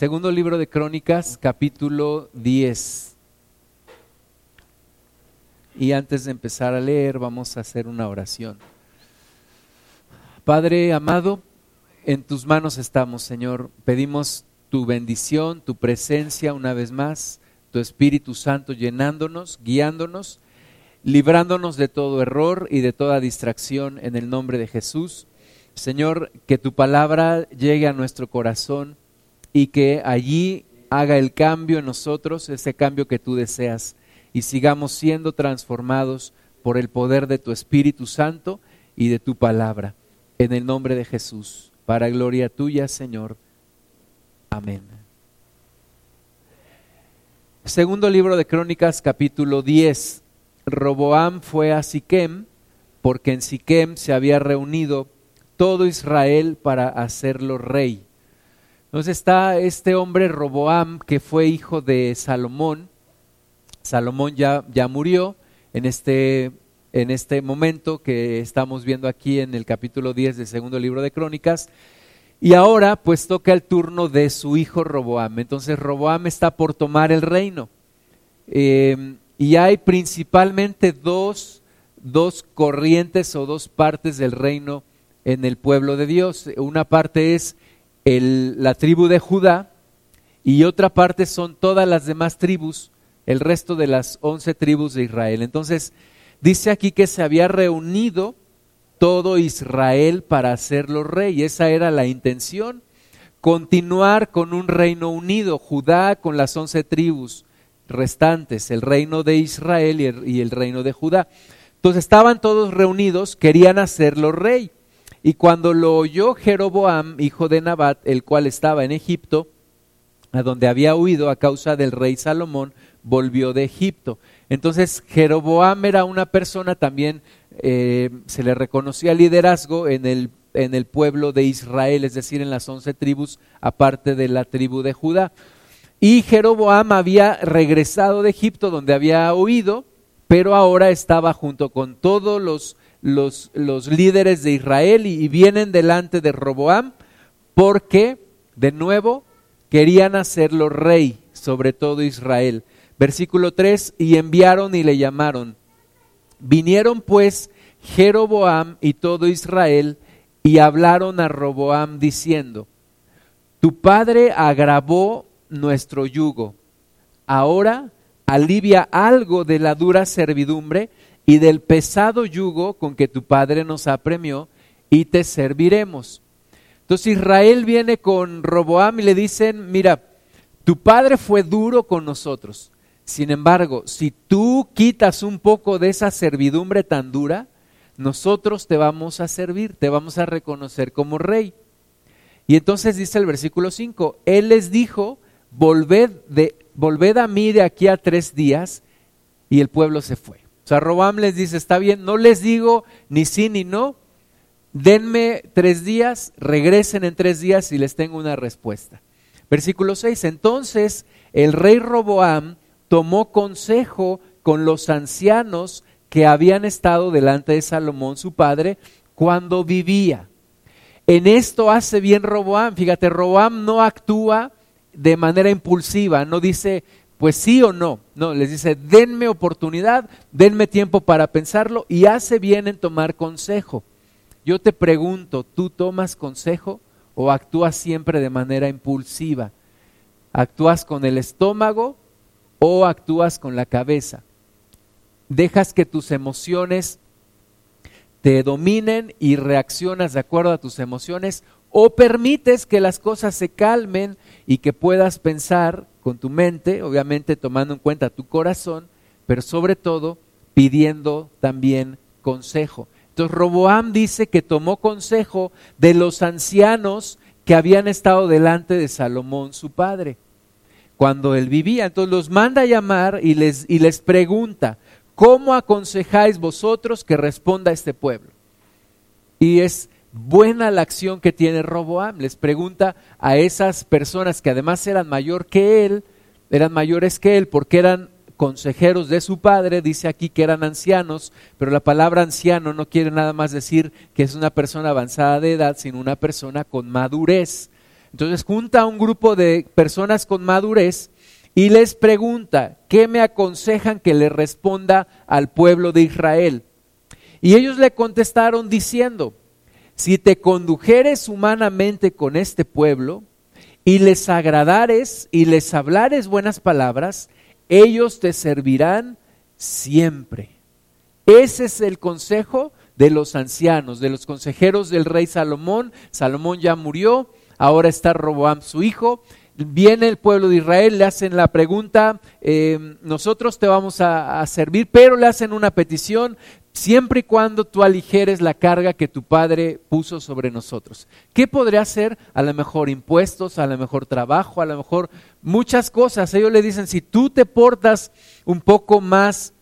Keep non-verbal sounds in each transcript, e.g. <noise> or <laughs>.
Segundo libro de Crónicas, capítulo 10. Y antes de empezar a leer, vamos a hacer una oración. Padre amado, en tus manos estamos, Señor. Pedimos tu bendición, tu presencia una vez más, tu Espíritu Santo llenándonos, guiándonos, librándonos de todo error y de toda distracción en el nombre de Jesús. Señor, que tu palabra llegue a nuestro corazón y que allí haga el cambio en nosotros, ese cambio que tú deseas, y sigamos siendo transformados por el poder de tu Espíritu Santo y de tu palabra. En el nombre de Jesús, para gloria tuya, Señor. Amén. Segundo libro de Crónicas, capítulo 10. Roboam fue a Siquem, porque en Siquem se había reunido todo Israel para hacerlo rey. Entonces está este hombre Roboam, que fue hijo de Salomón. Salomón ya, ya murió en este, en este momento que estamos viendo aquí en el capítulo 10 del segundo libro de Crónicas. Y ahora pues toca el turno de su hijo Roboam. Entonces Roboam está por tomar el reino. Eh, y hay principalmente dos, dos corrientes o dos partes del reino en el pueblo de Dios. Una parte es la tribu de Judá y otra parte son todas las demás tribus, el resto de las once tribus de Israel. Entonces, dice aquí que se había reunido todo Israel para hacerlo rey. Esa era la intención, continuar con un reino unido, Judá con las once tribus restantes, el reino de Israel y el, y el reino de Judá. Entonces estaban todos reunidos, querían hacerlo rey. Y cuando lo oyó Jeroboam, hijo de Nabat, el cual estaba en Egipto, a donde había huido a causa del rey Salomón, volvió de Egipto. Entonces Jeroboam era una persona también, eh, se le reconocía liderazgo en el, en el pueblo de Israel, es decir, en las once tribus, aparte de la tribu de Judá. Y Jeroboam había regresado de Egipto, donde había huido, pero ahora estaba junto con todos los los, los líderes de Israel y, vienen delante de Roboam porque, de nuevo, querían hacerlo rey sobre todo Israel. Versículo 3, y enviaron y le llamaron. Vinieron pues Jeroboam y todo Israel y hablaron a Roboam diciendo, tu padre agravó nuestro yugo, ahora alivia algo de la dura servidumbre y del pesado yugo con que tu padre nos apremió, y te serviremos. Entonces Israel viene con Roboam y le dicen, mira, tu padre fue duro con nosotros. Sin embargo, si tú quitas un poco de esa servidumbre tan dura, nosotros te vamos a servir, te vamos a reconocer como rey. Y entonces dice el versículo 5, Él les dijo, volved, de, volved a mí de aquí a tres días, y el pueblo se fue sea, Robam les dice, está bien, no les digo ni sí ni no, denme tres días, regresen en tres días y les tengo una respuesta. Versículo 6, entonces el rey Roboam tomó consejo con los ancianos que habían estado delante de Salomón, su padre, cuando vivía. En esto hace bien Roboam. Fíjate, Roboam no actúa de manera impulsiva, no dice, pues sí o no. No, les dice, denme oportunidad, denme tiempo para pensarlo y hace bien en tomar consejo. Yo te pregunto, ¿tú tomas consejo o actúas siempre de manera impulsiva? ¿Actúas con el estómago o actúas con la cabeza? ¿Dejas que tus emociones te dominen y reaccionas de acuerdo a tus emociones o permites que las cosas se calmen y que puedas pensar con tu mente, obviamente tomando en cuenta tu corazón, pero sobre todo pidiendo también consejo. Entonces Roboam dice que tomó consejo de los ancianos que habían estado delante de Salomón, su padre, cuando él vivía. Entonces los manda a llamar y les, y les pregunta, ¿cómo aconsejáis vosotros que responda este pueblo? Y es buena la acción que tiene Roboam. Les pregunta a esas personas que además eran mayor que él, eran mayores que él porque eran consejeros de su padre, dice aquí que eran ancianos, pero la palabra anciano no quiere nada más decir que es una persona avanzada de edad, sino una persona con madurez. Entonces junta a un grupo de personas con madurez y les pregunta, ¿qué me aconsejan que le responda al pueblo de Israel? Y ellos le contestaron diciendo, si te condujeres humanamente con este pueblo y les agradares y les hablares buenas palabras, ellos te servirán siempre. Ese es el consejo de los ancianos, de los consejeros del rey Salomón. Salomón ya murió, ahora está Roboam su hijo, viene el pueblo de Israel, le hacen la pregunta, eh, nosotros te vamos a, servir, pero le hacen una petición, siempre y cuando tú aligeres la carga que tu padre puso sobre nosotros. ¿Qué podría ser? A lo mejor impuestos, a lo mejor trabajo, a lo mejor muchas cosas. Ellos le dicen, si tú te portas un poco más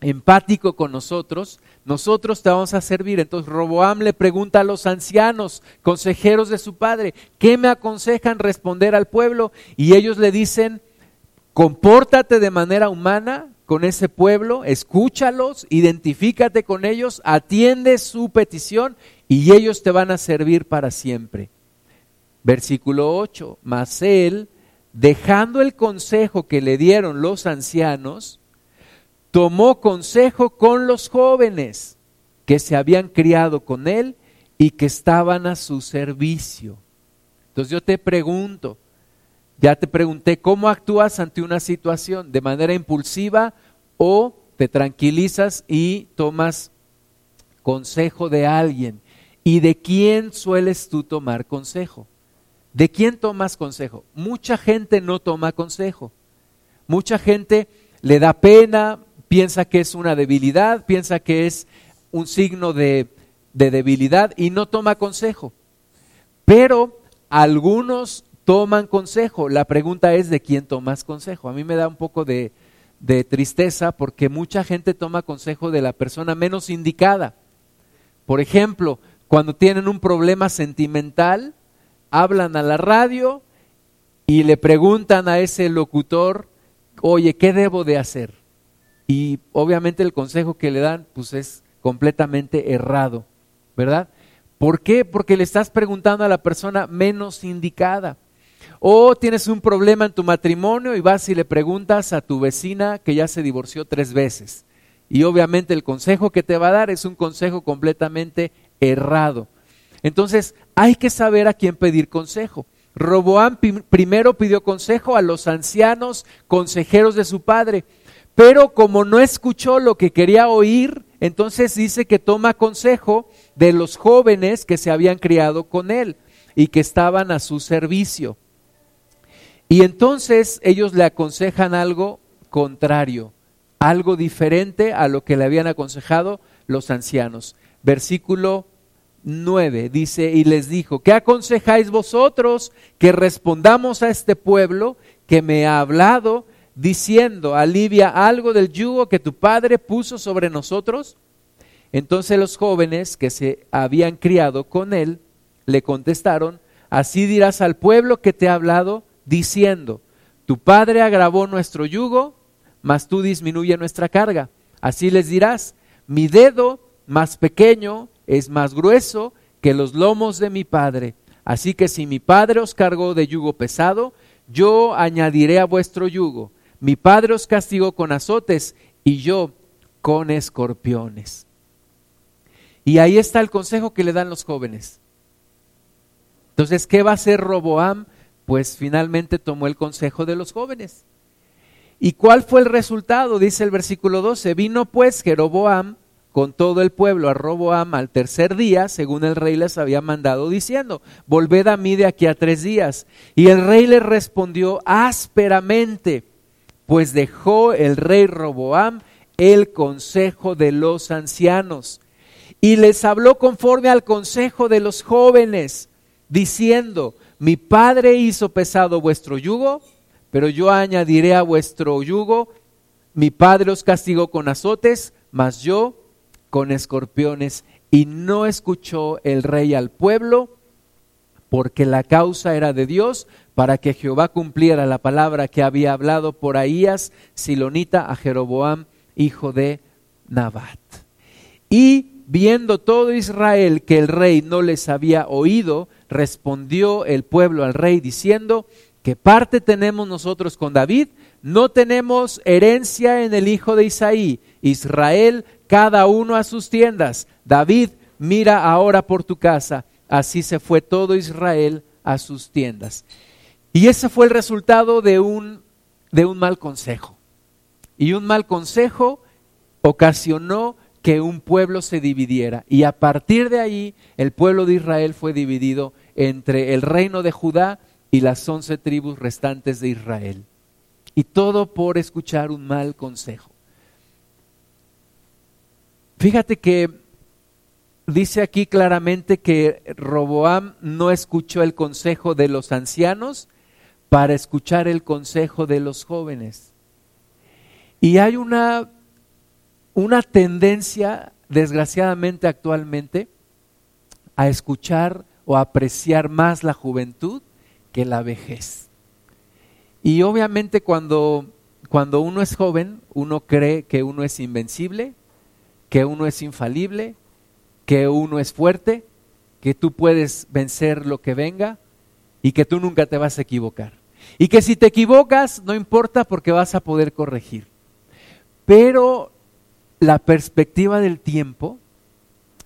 empático con nosotros, nosotros te vamos a servir. Entonces Roboam le pregunta a los ancianos, consejeros de su padre, ¿qué me aconsejan responder al pueblo? Y ellos le dicen, compórtate de manera humana con ese pueblo, escúchalos, identifícate con ellos, atiende su petición y ellos te van a servir para siempre. Versículo 8, mas él, dejando el consejo que le dieron los ancianos, tomó consejo con los jóvenes que se habían criado con él y que estaban a su servicio. Entonces yo te pregunto, ya te pregunté, ¿cómo actúas ante una situación? ¿De manera impulsiva o te tranquilizas y tomas consejo de alguien? ¿Y de quién sueles tú tomar consejo? ¿De quién tomas consejo? Mucha gente no toma consejo. Mucha gente le da pena, piensa que es una debilidad, piensa que es un signo de, debilidad y no toma consejo. Pero algunos toman consejo. La pregunta es de quién tomas consejo. A mí me da un poco de, tristeza porque mucha gente toma consejo de la persona menos indicada. Por ejemplo, cuando tienen un problema sentimental, hablan a la radio y le preguntan a ese locutor, oye, ¿qué debo de hacer? Y obviamente el consejo que le dan pues es completamente errado, ¿verdad? ¿Por qué? Porque le estás preguntando a la persona menos indicada. O tienes un problema en tu matrimonio y vas y le preguntas a tu vecina que ya se divorció tres veces. Y obviamente el consejo que te va a dar es un consejo completamente errado. Entonces hay que saber a quién pedir consejo. Roboam primero pidió consejo a los ancianos consejeros de su padre pero como no escuchó lo que quería oír, entonces dice que toma consejo de los jóvenes que se habían criado con él y que estaban a su servicio. Y entonces ellos le aconsejan algo contrario, algo diferente a lo que le habían aconsejado los ancianos. Versículo 9 dice, y les dijo, ¿qué aconsejáis vosotros que respondamos a este pueblo que me ha hablado? diciendo, alivia algo del yugo que tu padre puso sobre nosotros? Entonces los jóvenes que se habían criado con él le contestaron, así dirás al pueblo que te ha hablado, diciendo, tu padre agravó nuestro yugo, mas tú disminuye nuestra carga. Así les dirás, mi dedo más pequeño es más grueso que los lomos de mi padre. Así que si mi padre os cargó de yugo pesado, yo añadiré a vuestro yugo. Mi padre os castigó con azotes y yo con escorpiones. Y ahí está el consejo que le dan los jóvenes. Entonces, ¿qué va a hacer Roboam? Pues finalmente tomó el consejo de los jóvenes. ¿Y cuál fue el resultado? Dice el versículo 12. Vino pues Jeroboam con todo el pueblo a Roboam al tercer día, según el rey les había mandado, diciendo, volved a mí de aquí a tres días. Y el rey le respondió ásperamente, pues dejó el rey Roboam el consejo de los ancianos y les habló conforme al consejo de los jóvenes, diciendo, mi padre hizo pesado vuestro yugo, pero yo añadiré a vuestro yugo, mi padre os castigó con azotes, mas yo con escorpiones. Y no escuchó el rey al pueblo, porque la causa era de Dios, para que Jehová cumpliera la palabra que había hablado por Ahías, Silonita, a Jeroboam, hijo de Nabat. Y viendo todo Israel que el rey no les había oído, respondió el pueblo al rey diciendo, ¿qué parte tenemos nosotros con David? No tenemos herencia en el hijo de Isaí. Israel, cada uno a sus tiendas. David, mira ahora por tu casa. Así se fue todo Israel a sus tiendas. Y ese fue el resultado de un, de un mal consejo. Y un mal consejo ocasionó que un pueblo se dividiera. Y a partir de ahí el pueblo de Israel fue dividido entre el reino de Judá y las once tribus restantes de Israel. Y todo por escuchar un mal consejo. Fíjate que dice aquí claramente que Roboam no escuchó el consejo de los ancianos para escuchar el consejo de los jóvenes. Y hay una, una tendencia, desgraciadamente actualmente, a escuchar o apreciar más la juventud que la vejez. Y obviamente cuando, cuando uno es joven, uno cree que uno es invencible, que uno es infalible, que uno es fuerte, que tú puedes vencer lo que venga y que tú nunca te vas a equivocar. Y que si te equivocas, no importa porque vas a poder corregir. Pero la perspectiva del tiempo,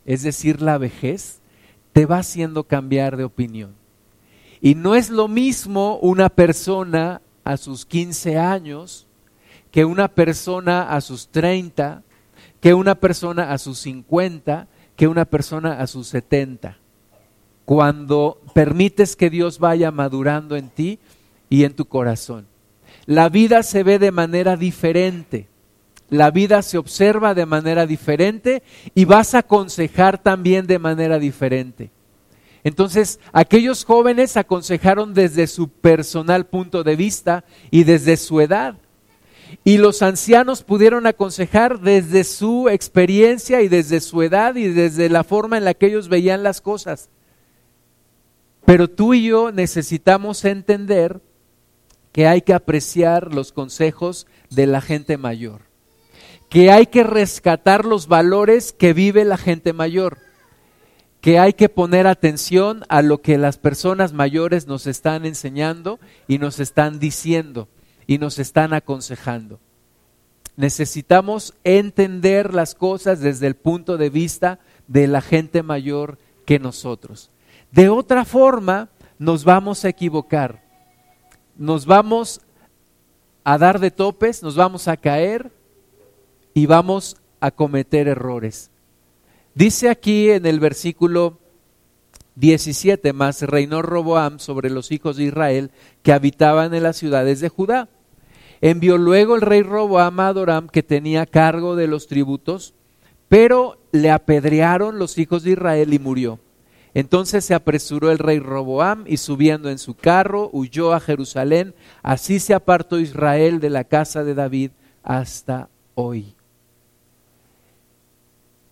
es decir, la vejez, te va haciendo cambiar de opinión. Y no es lo mismo una persona a sus 15 años que una persona a sus 30, que una persona a sus 50, que una persona a sus 70. Cuando permites que Dios vaya madurando en ti y en tu corazón. La vida se ve de manera diferente. La vida se observa de manera diferente y vas a aconsejar también de manera diferente. Entonces, aquellos jóvenes aconsejaron desde su personal punto de vista y desde su edad. Y los ancianos pudieron aconsejar desde su experiencia y desde su edad y desde la forma en la que ellos veían las cosas. Pero tú y yo necesitamos entender que hay que apreciar los consejos de la gente mayor, que hay que rescatar los valores que vive la gente mayor que hay que poner atención a lo que las personas mayores nos están enseñando y nos están diciendo y nos están aconsejando. Necesitamos entender las cosas desde el punto de vista de la gente mayor que nosotros. De otra forma, nos vamos a equivocar. Nos vamos a dar de topes, nos vamos a caer y vamos a cometer errores. Dice aquí en el versículo 17, más reinó Roboam sobre los hijos de Israel que habitaban en las ciudades de Judá. Envió luego el rey Roboam a Adoram, que tenía cargo de los tributos, pero le apedrearon los hijos de Israel y murió. Entonces se apresuró el rey Roboam y subiendo en su carro huyó a Jerusalén. Así se apartó Israel de la casa de David hasta hoy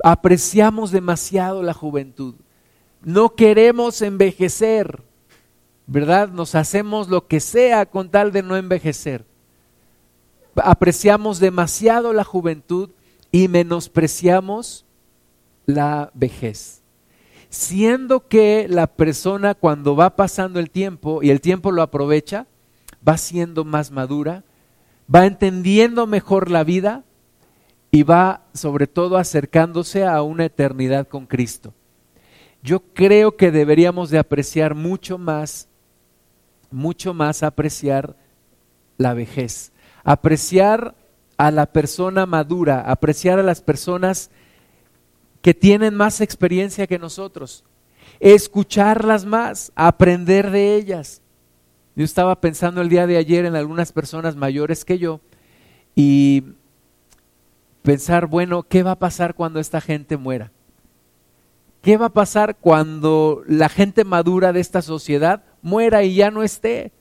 apreciamos demasiado la juventud. No queremos envejecer, ¿verdad? Nos hacemos lo que sea con tal de no envejecer. Apreciamos demasiado la juventud y menospreciamos la vejez. Siendo que la persona cuando va pasando el tiempo y el tiempo lo aprovecha, va siendo más madura, va entendiendo mejor la vida, y va sobre todo acercándose a una eternidad con Cristo. Yo creo que deberíamos de apreciar mucho más, mucho más apreciar la vejez, apreciar a la persona madura, apreciar a las personas que tienen más experiencia que nosotros, escucharlas más, aprender de ellas. Yo estaba pensando el día de ayer en algunas personas mayores que yo y pensar, bueno, ¿qué va a pasar cuando esta gente muera? ¿Qué va a pasar cuando la gente madura de esta sociedad muera y ya no esté?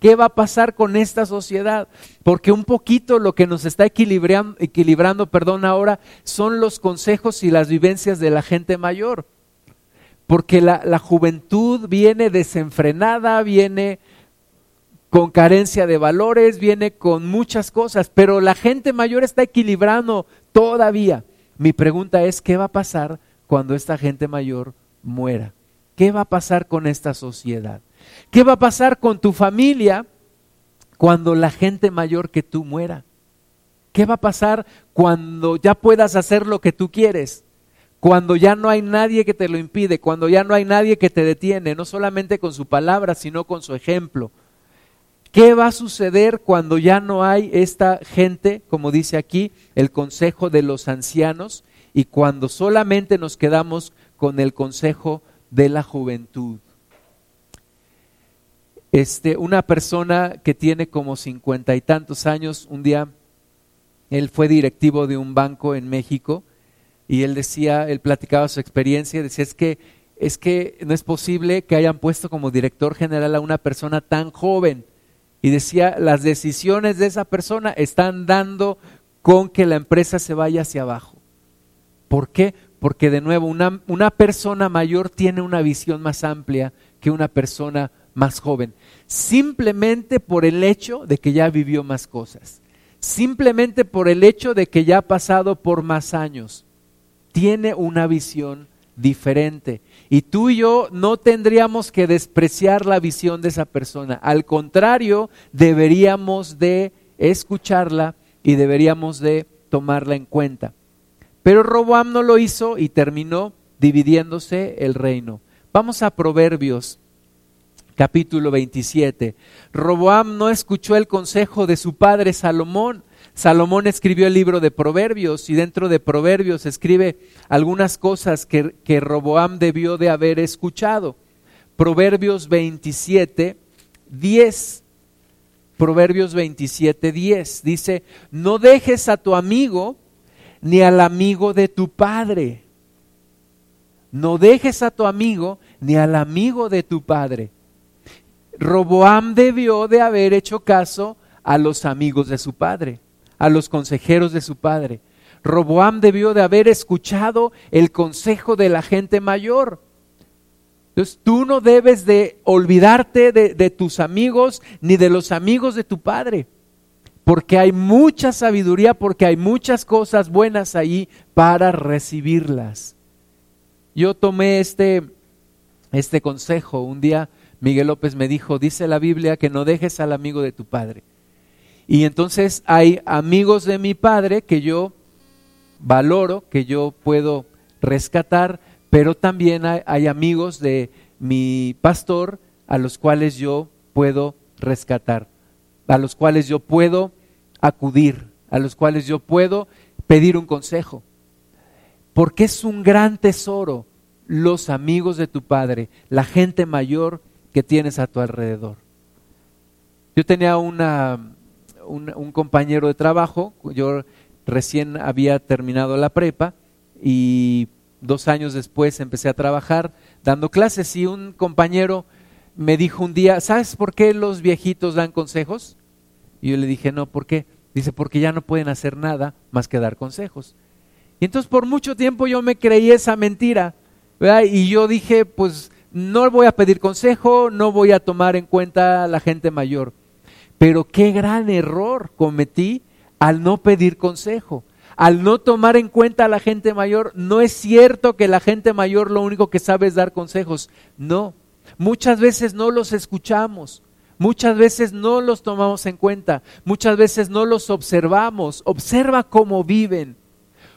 ¿Qué va a pasar con esta sociedad? Porque un poquito lo que nos está equilibrando, equilibrando perdón, ahora son los consejos y las vivencias de la gente mayor. Porque la, la juventud viene desenfrenada, viene con carencia de valores, viene con muchas cosas, pero la gente mayor está equilibrando todavía. Mi pregunta es, ¿qué va a pasar cuando esta gente mayor muera? ¿qué va a pasar con esta sociedad? ¿Qué va a pasar con tu familia cuando la gente mayor que tú muera? ¿Qué va a pasar cuando ya puedas hacer lo que tú quieres? Cuando ya no hay nadie que te lo impide, cuando ya no hay nadie que te detiene, no solamente con su palabra, sino con su ejemplo. ¿Qué va a suceder cuando ya no hay esta gente, como dice aquí, el consejo de los ancianos, y cuando solamente nos quedamos con el consejo de la juventud? Este, una persona que tiene como cincuenta y tantos años, un día él fue directivo de un banco en México y él decía, él platicaba su experiencia, decía, es que, es que no es posible que hayan puesto como director general a una persona tan joven. Y decía, las decisiones de esa persona están dando con que la empresa se vaya hacia abajo. ¿Por qué? Porque de nuevo, una, una persona mayor tiene una visión más amplia que una persona más joven, simplemente por el hecho de que ya vivió más cosas simplemente por el hecho de que ya ha pasado por más años. Tiene una visión diferente. Y tú y yo no tendríamos que despreciar la visión de esa persona. Al contrario, deberíamos de escucharla y deberíamos de tomarla en cuenta. Pero Roboam no lo hizo y terminó dividiéndose el reino. Vamos a Proverbios capítulo 27. Roboam no escuchó el consejo de su padre Salomón. Salomón escribió el libro de Proverbios y dentro de Proverbios escribe algunas cosas que, que Roboam debió de haber escuchado. Proverbios 27, 10. Proverbios 27, 10 dice, no dejes a tu amigo ni al amigo de tu padre. No dejes a tu amigo ni al amigo de tu padre. Roboam debió de haber hecho caso a los amigos de su padre, a los consejeros de su padre. Roboam debió de haber escuchado el consejo de la gente mayor. Entonces tú no debes de olvidarte de, tus amigos ni de los amigos de tu padre, porque hay mucha sabiduría, porque hay muchas cosas buenas ahí para recibirlas. Yo tomé este, este consejo un día Miguel López me dijo, dice la Biblia que no dejes al amigo de tu padre. Y entonces hay amigos de mi padre que yo valoro, que yo puedo rescatar, pero también hay, amigos de mi pastor a los cuales yo puedo rescatar, a los cuales yo puedo acudir, a los cuales yo puedo pedir un consejo. Porque es un gran tesoro los amigos de tu padre, la gente mayor que tienes a tu alrededor. Yo tenía una, un, compañero de trabajo, yo recién había terminado la prepa y dos años después empecé a trabajar dando clases y un compañero me dijo un día, ¿sabes por qué los viejitos dan consejos? Y yo le dije, no, ¿por qué? Dice, porque ya no pueden hacer nada más que dar consejos. Y entonces por mucho tiempo yo me creí esa mentira. Y yo dije, pues no voy a pedir consejo, no voy a tomar en cuenta a la gente mayor. Pero qué gran error cometí al no pedir consejo, al no tomar en cuenta a la gente mayor. No es cierto que la gente mayor lo único que sabe es dar consejos. No, muchas veces no los escuchamos. Muchas veces no los tomamos en cuenta, muchas veces no los observamos. Observa cómo viven,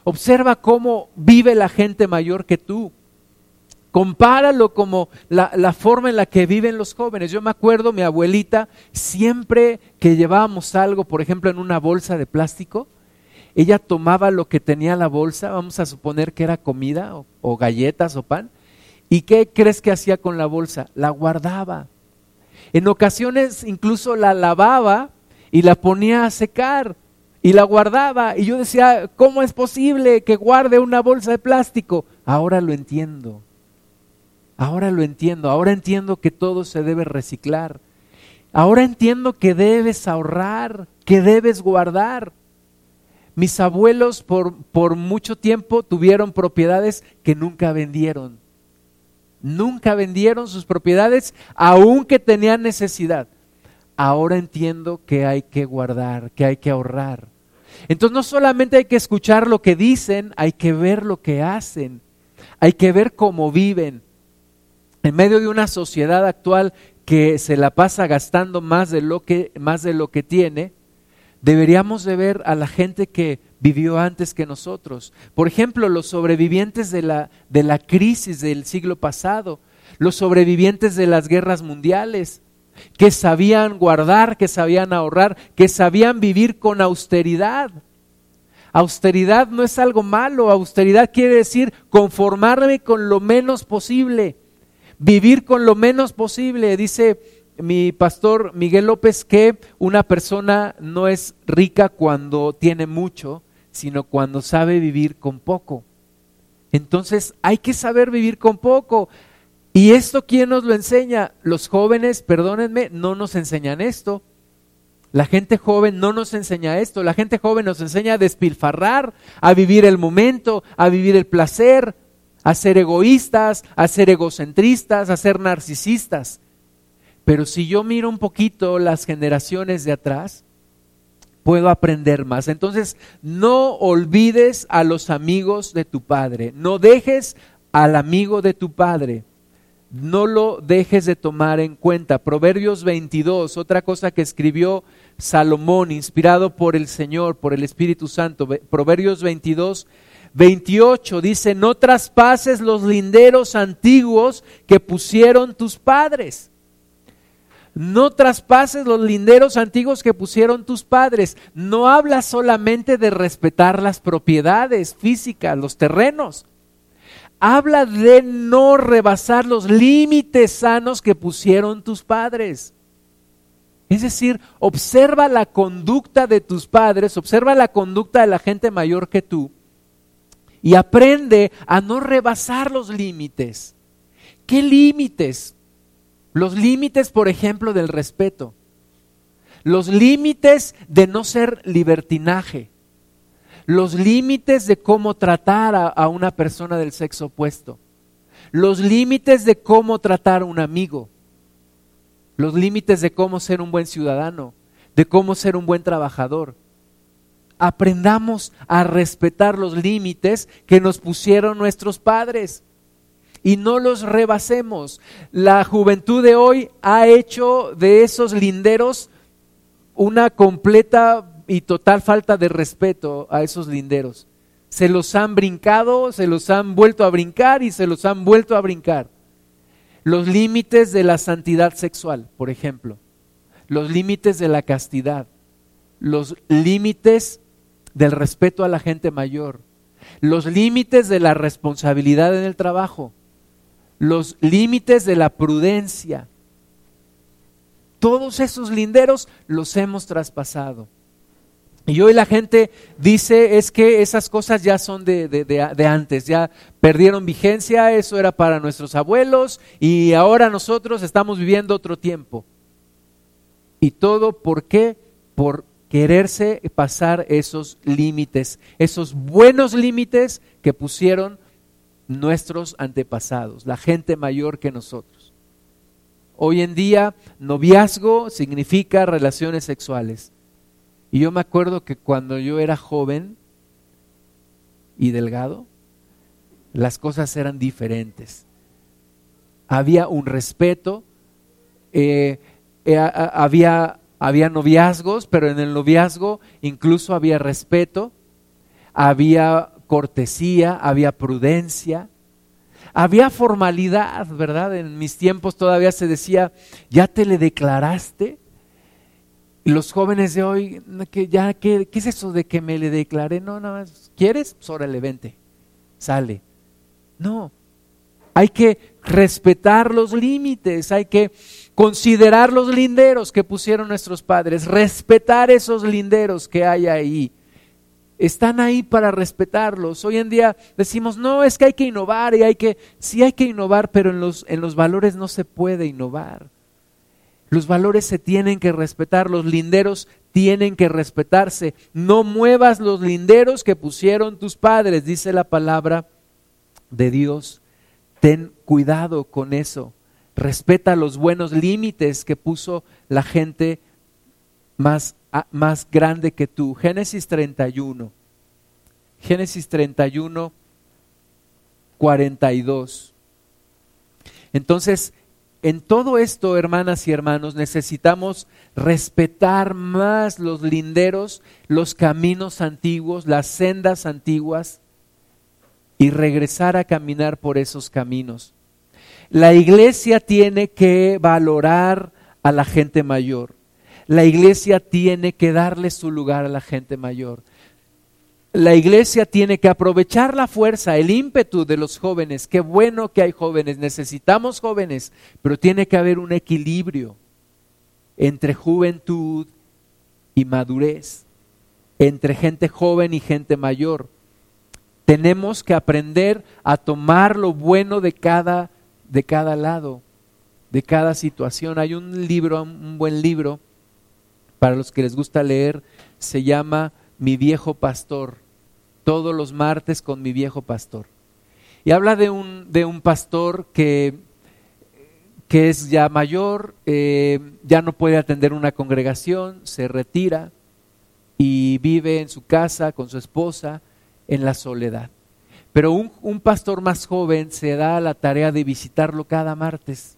observa cómo vive la gente mayor que tú. Compáralo como la, forma en la que viven los jóvenes. Yo me acuerdo, mi abuelita, siempre que llevábamos algo, por ejemplo, en una bolsa de plástico, ella tomaba lo que tenía la bolsa, vamos a suponer que era comida o, o galletas o pan, ¿y qué crees que hacía con la bolsa? La guardaba. En ocasiones incluso la lavaba y la ponía a secar y la guardaba. Y yo decía, ¿cómo es posible que guarde una bolsa de plástico? Ahora lo entiendo. Ahora lo entiendo, ahora entiendo que todo se debe reciclar. Ahora entiendo que debes ahorrar, que debes guardar. Mis abuelos por, por mucho tiempo tuvieron propiedades que nunca vendieron. Nunca vendieron sus propiedades, aunque tenían necesidad. Ahora entiendo que hay que guardar, que hay que ahorrar. Entonces no solamente hay que escuchar lo que dicen, hay que ver lo que hacen, hay que ver cómo viven. En medio de una sociedad actual que se la pasa gastando más de lo que, más de lo que tiene, deberíamos de ver a la gente que vivió antes que nosotros. Por ejemplo, los sobrevivientes de la, de la crisis del siglo pasado, los sobrevivientes de las guerras mundiales, que sabían guardar, que sabían ahorrar, que sabían vivir con austeridad. Austeridad no es algo malo, austeridad quiere decir conformarme con lo menos posible, vivir con lo menos posible. Dice mi pastor Miguel López que una persona no es rica cuando tiene mucho, sino cuando sabe vivir con poco. Entonces hay que saber vivir con poco. ¿Y esto quién nos lo enseña? Los jóvenes, perdónenme, no nos enseñan esto. La gente joven no nos enseña esto. La gente joven nos enseña a despilfarrar, a vivir el momento, a vivir el placer, a ser egoístas, a ser egocentristas, a ser narcisistas. Pero si yo miro un poquito las generaciones de atrás, puedo aprender más. Entonces, no olvides a los amigos de tu padre. No dejes al amigo de tu padre no lo dejes de tomar en cuenta. Proverbios 22, otra cosa que escribió Salomón, inspirado por el Señor, por el Espíritu Santo. Proverbios 22, 28 dice, no traspases los linderos antiguos que pusieron tus padres. No traspases los linderos antiguos que pusieron tus padres. No habla solamente de respetar las propiedades físicas, los terrenos habla de no rebasar los límites sanos que pusieron tus padres. Es decir, observa la conducta de tus padres, observa la conducta de la gente mayor que tú y aprende a no rebasar los límites. ¿Qué límites? Los límites, por ejemplo, del respeto. Los límites de no ser libertinaje los límites de cómo tratar a, una persona del sexo opuesto, los límites de cómo tratar a un amigo, los límites de cómo ser un buen ciudadano, de cómo ser un buen trabajador. Aprendamos a respetar los límites que nos pusieron nuestros padres y no los rebasemos. La juventud de hoy ha hecho de esos linderos una completa y total falta de respeto a esos linderos. Se los han brincado, se los han vuelto a brincar y se los han vuelto a brincar. Los límites de la santidad sexual, por ejemplo. Los límites de la castidad. Los límites del respeto a la gente mayor. Los límites de la responsabilidad en el trabajo. Los límites de la prudencia. Todos esos linderos los hemos traspasado. Y hoy la gente dice es que esas cosas ya son de, antes, ya perdieron vigencia, eso era para nuestros abuelos y ahora nosotros estamos viviendo otro tiempo. ¿Y todo por qué? Por quererse pasar esos límites, esos buenos límites que pusieron nuestros antepasados, la gente mayor que nosotros. Hoy en día, noviazgo significa relaciones sexuales. Y yo me acuerdo que cuando yo era joven y delgado, las cosas eran diferentes. Había un respeto, eh, eh, había, había noviazgos, pero en el noviazgo incluso había respeto, había cortesía, había prudencia, había formalidad, ¿verdad? En mis tiempos todavía se decía, ¿ya te le declaraste? Y los jóvenes de hoy, que ya, ¿qué, ¿qué es eso de que me le declaré? No, nada más, ¿quieres? Pues órale, sale. No, hay que respetar los límites, hay que considerar los linderos que pusieron nuestros padres, respetar esos linderos que hay ahí. Están ahí para respetarlos. Hoy en día decimos, no, es que hay que innovar y hay que, sí hay que innovar, pero en los, en los valores no se puede innovar. Los valores se tienen que respetar, los linderos tienen que respetarse. No muevas los linderos que pusieron tus padres, dice la palabra de Dios. Ten cuidado con eso. Respeta los buenos límites que puso la gente más, más grande que tú. Génesis 31. Génesis 31, 42. Entonces, en todo esto, hermanas y hermanos, necesitamos respetar más los linderos, los caminos antiguos, las sendas antiguas y regresar a caminar por esos caminos. La iglesia tiene que valorar a la gente mayor. La iglesia tiene que darle su lugar a la gente mayor. La iglesia tiene que aprovechar la fuerza, el ímpetu de los jóvenes. Qué bueno que hay jóvenes, necesitamos jóvenes, pero tiene que haber un equilibrio entre juventud y madurez, entre gente joven y gente mayor. Tenemos que aprender a tomar lo bueno de cada, de cada lado, de cada situación. Hay un libro, un buen libro, para los que les gusta leer, se llama Mi viejo pastor, todos los martes con mi viejo pastor. Y habla de un, de un pastor que, que es ya mayor, eh, ya no puede atender una congregación, se retira y vive en su casa con su esposa en la soledad. Pero un, pastor más joven se da la tarea de visitarlo cada martes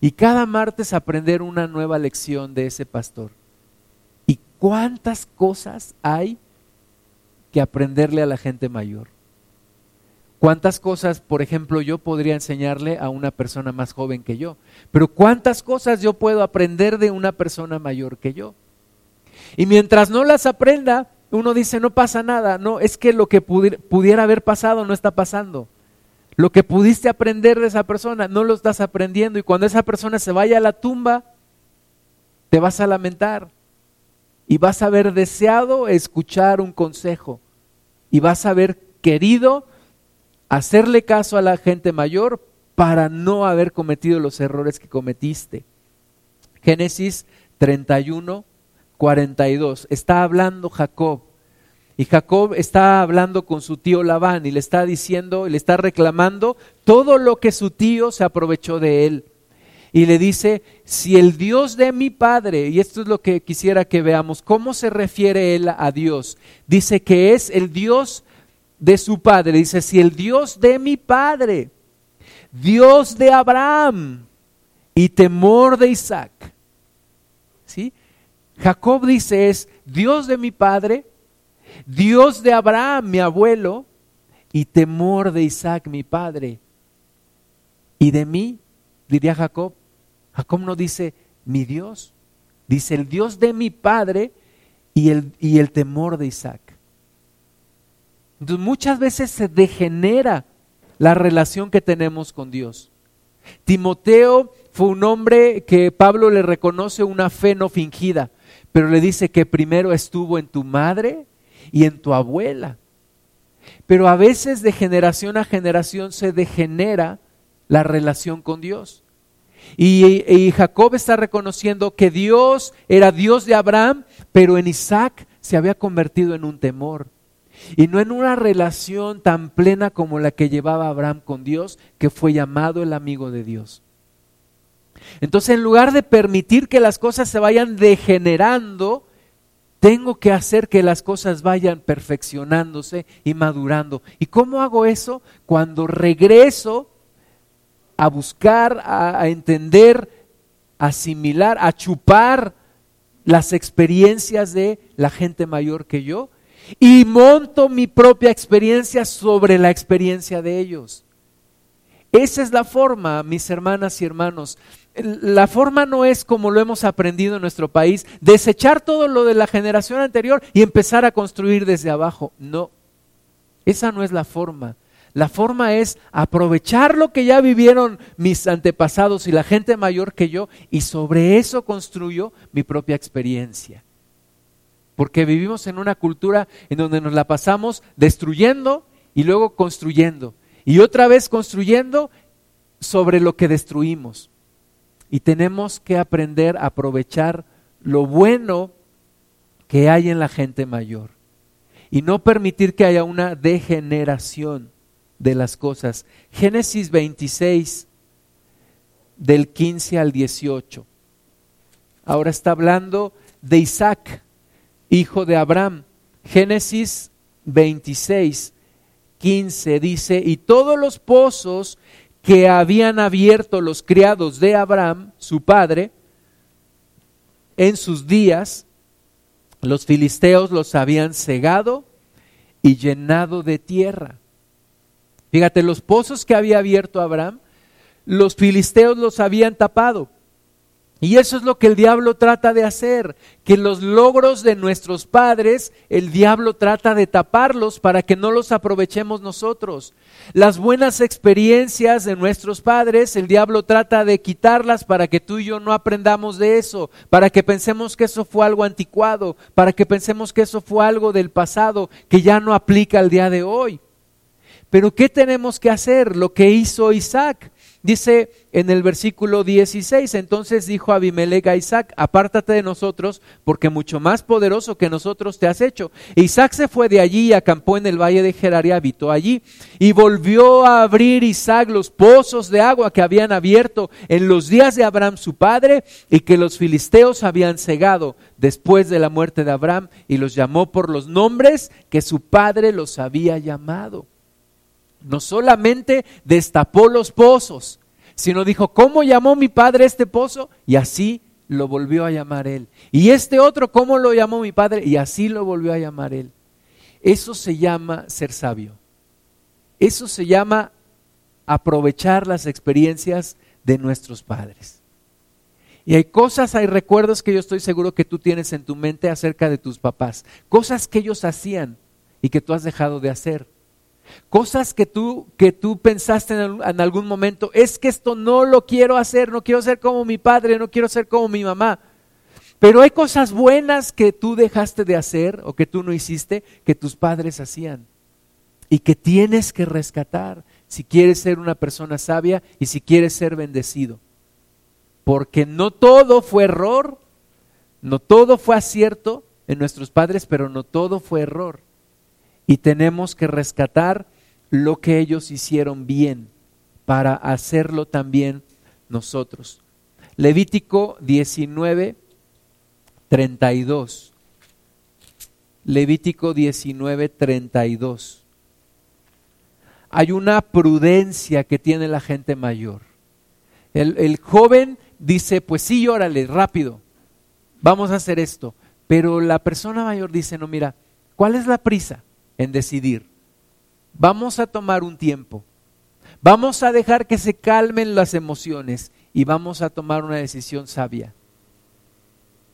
y cada martes aprender una nueva lección de ese pastor. ¿Cuántas cosas hay que aprenderle a la gente mayor? ¿Cuántas cosas, por ejemplo, yo podría enseñarle a una persona más joven que yo? Pero ¿cuántas cosas yo puedo aprender de una persona mayor que yo? Y mientras no las aprenda, uno dice, no pasa nada. No, es que lo que pudiera haber pasado no está pasando. Lo que pudiste aprender de esa persona, no lo estás aprendiendo. Y cuando esa persona se vaya a la tumba, te vas a lamentar y vas a haber deseado escuchar un consejo y vas a haber querido hacerle caso a la gente mayor para no haber cometido los errores que cometiste. Génesis 31, 42. Está hablando Jacob. Y Jacob está hablando con su tío Labán y le está diciendo, le está reclamando todo lo que su tío se aprovechó de él y le dice, si el Dios de mi Padre, y esto es lo que quisiera que veamos, ¿cómo se refiere él a Dios? Dice que es el Dios de su Padre, dice, si el Dios de mi Padre, Dios de Abraham y temor de Isaac, ¿sí? Jacob dice es Dios de mi Padre, Dios de Abraham, mi abuelo, y temor de Isaac, mi padre. Y de mí, diría Jacob, Jacob no dice mi Dios, dice el Dios de mi padre y el, y el temor de Isaac. Entonces muchas veces se degenera la relación que tenemos con Dios. Timoteo fue un hombre que Pablo le reconoce una fe no fingida, pero le dice que primero estuvo en tu madre y en tu abuela. Pero a veces de generación a generación se degenera la relación con Dios. Y, Jacob está reconociendo que Dios era Dios de Abraham, pero en Isaac se había convertido en un temor. Y no en una relación tan plena como la que llevaba Abraham con Dios, que fue llamado el amigo de Dios. Entonces, en lugar de permitir que las cosas se vayan degenerando, tengo que hacer que las cosas vayan perfeccionándose y madurando. ¿Y cómo hago eso? Cuando regreso a buscar, a, entender, a asimilar, a chupar las experiencias de la gente mayor que yo y monto mi propia experiencia sobre la experiencia de ellos. Esa es la forma, mis hermanas y hermanos. La forma no es como lo hemos aprendido en nuestro país, desechar todo lo de la generación anterior y empezar a construir desde abajo. No, esa no es la forma. La forma es aprovechar lo que ya vivieron mis antepasados y la gente mayor que yo y sobre eso construyo mi propia experiencia. Porque vivimos en una cultura en donde nos la pasamos destruyendo y luego construyendo. Y otra vez construyendo sobre lo que destruimos. Y tenemos que aprender a aprovechar lo bueno que hay en la gente mayor. Y no permitir que haya una degeneración de las cosas. Génesis 26, del 15 al 18. Ahora está hablando de Isaac, hijo de Abraham. Génesis 26, 15 dice, y todos los pozos que habían abierto los criados de Abraham, su padre, en sus días, los filisteos los habían cegado y llenado de tierra. Fíjate, los pozos que había abierto Abraham, los filisteos los habían tapado. Y eso es lo que el diablo trata de hacer, que los logros de nuestros padres, el diablo trata de taparlos para que no los aprovechemos nosotros. Las buenas experiencias de nuestros padres, el diablo trata de quitarlas para que tú y yo no aprendamos de eso, para que pensemos que eso fue algo anticuado, para que pensemos que eso fue algo del pasado que ya no aplica al día de hoy. Pero ¿qué tenemos que hacer? Lo que hizo Isaac. Dice en el versículo 16, entonces dijo Abimelech a Isaac, apártate de nosotros, porque mucho más poderoso que nosotros te has hecho. Isaac se fue de allí y acampó en el valle de Gerar y habitó allí. Y volvió a abrir Isaac los pozos de agua que habían abierto en los días de Abraham su padre y que los filisteos habían cegado después de la muerte de Abraham y los llamó por los nombres que su padre los había llamado no solamente destapó los pozos, sino dijo, ¿cómo llamó mi padre este pozo? Y así lo volvió a llamar él. Y este otro, ¿cómo lo llamó mi padre? Y así lo volvió a llamar él. Eso se llama ser sabio. Eso se llama aprovechar las experiencias de nuestros padres. Y hay cosas, hay recuerdos que yo estoy seguro que tú tienes en tu mente acerca de tus papás. Cosas que ellos hacían y que tú has dejado de hacer. Cosas que tú, que tú pensaste en, en, algún momento, es que esto no lo quiero hacer, no quiero ser como mi padre, no quiero ser como mi mamá. Pero hay cosas buenas que tú dejaste de hacer o que tú no hiciste que tus padres hacían y que tienes que rescatar si quieres ser una persona sabia y si quieres ser bendecido. Porque no todo fue error, no todo fue acierto en nuestros padres, pero no todo fue error y tenemos que rescatar lo que ellos hicieron bien para hacerlo también nosotros. Levítico 19, 32. Levítico 19, 32. Hay una prudencia que tiene la gente mayor. El, el joven dice, pues sí, órale, rápido, vamos a hacer esto. Pero la persona mayor dice, no, mira, ¿cuál es la prisa? En decidir. Vamos a tomar un tiempo. Vamos a dejar que se calmen las emociones y vamos a tomar una decisión sabia.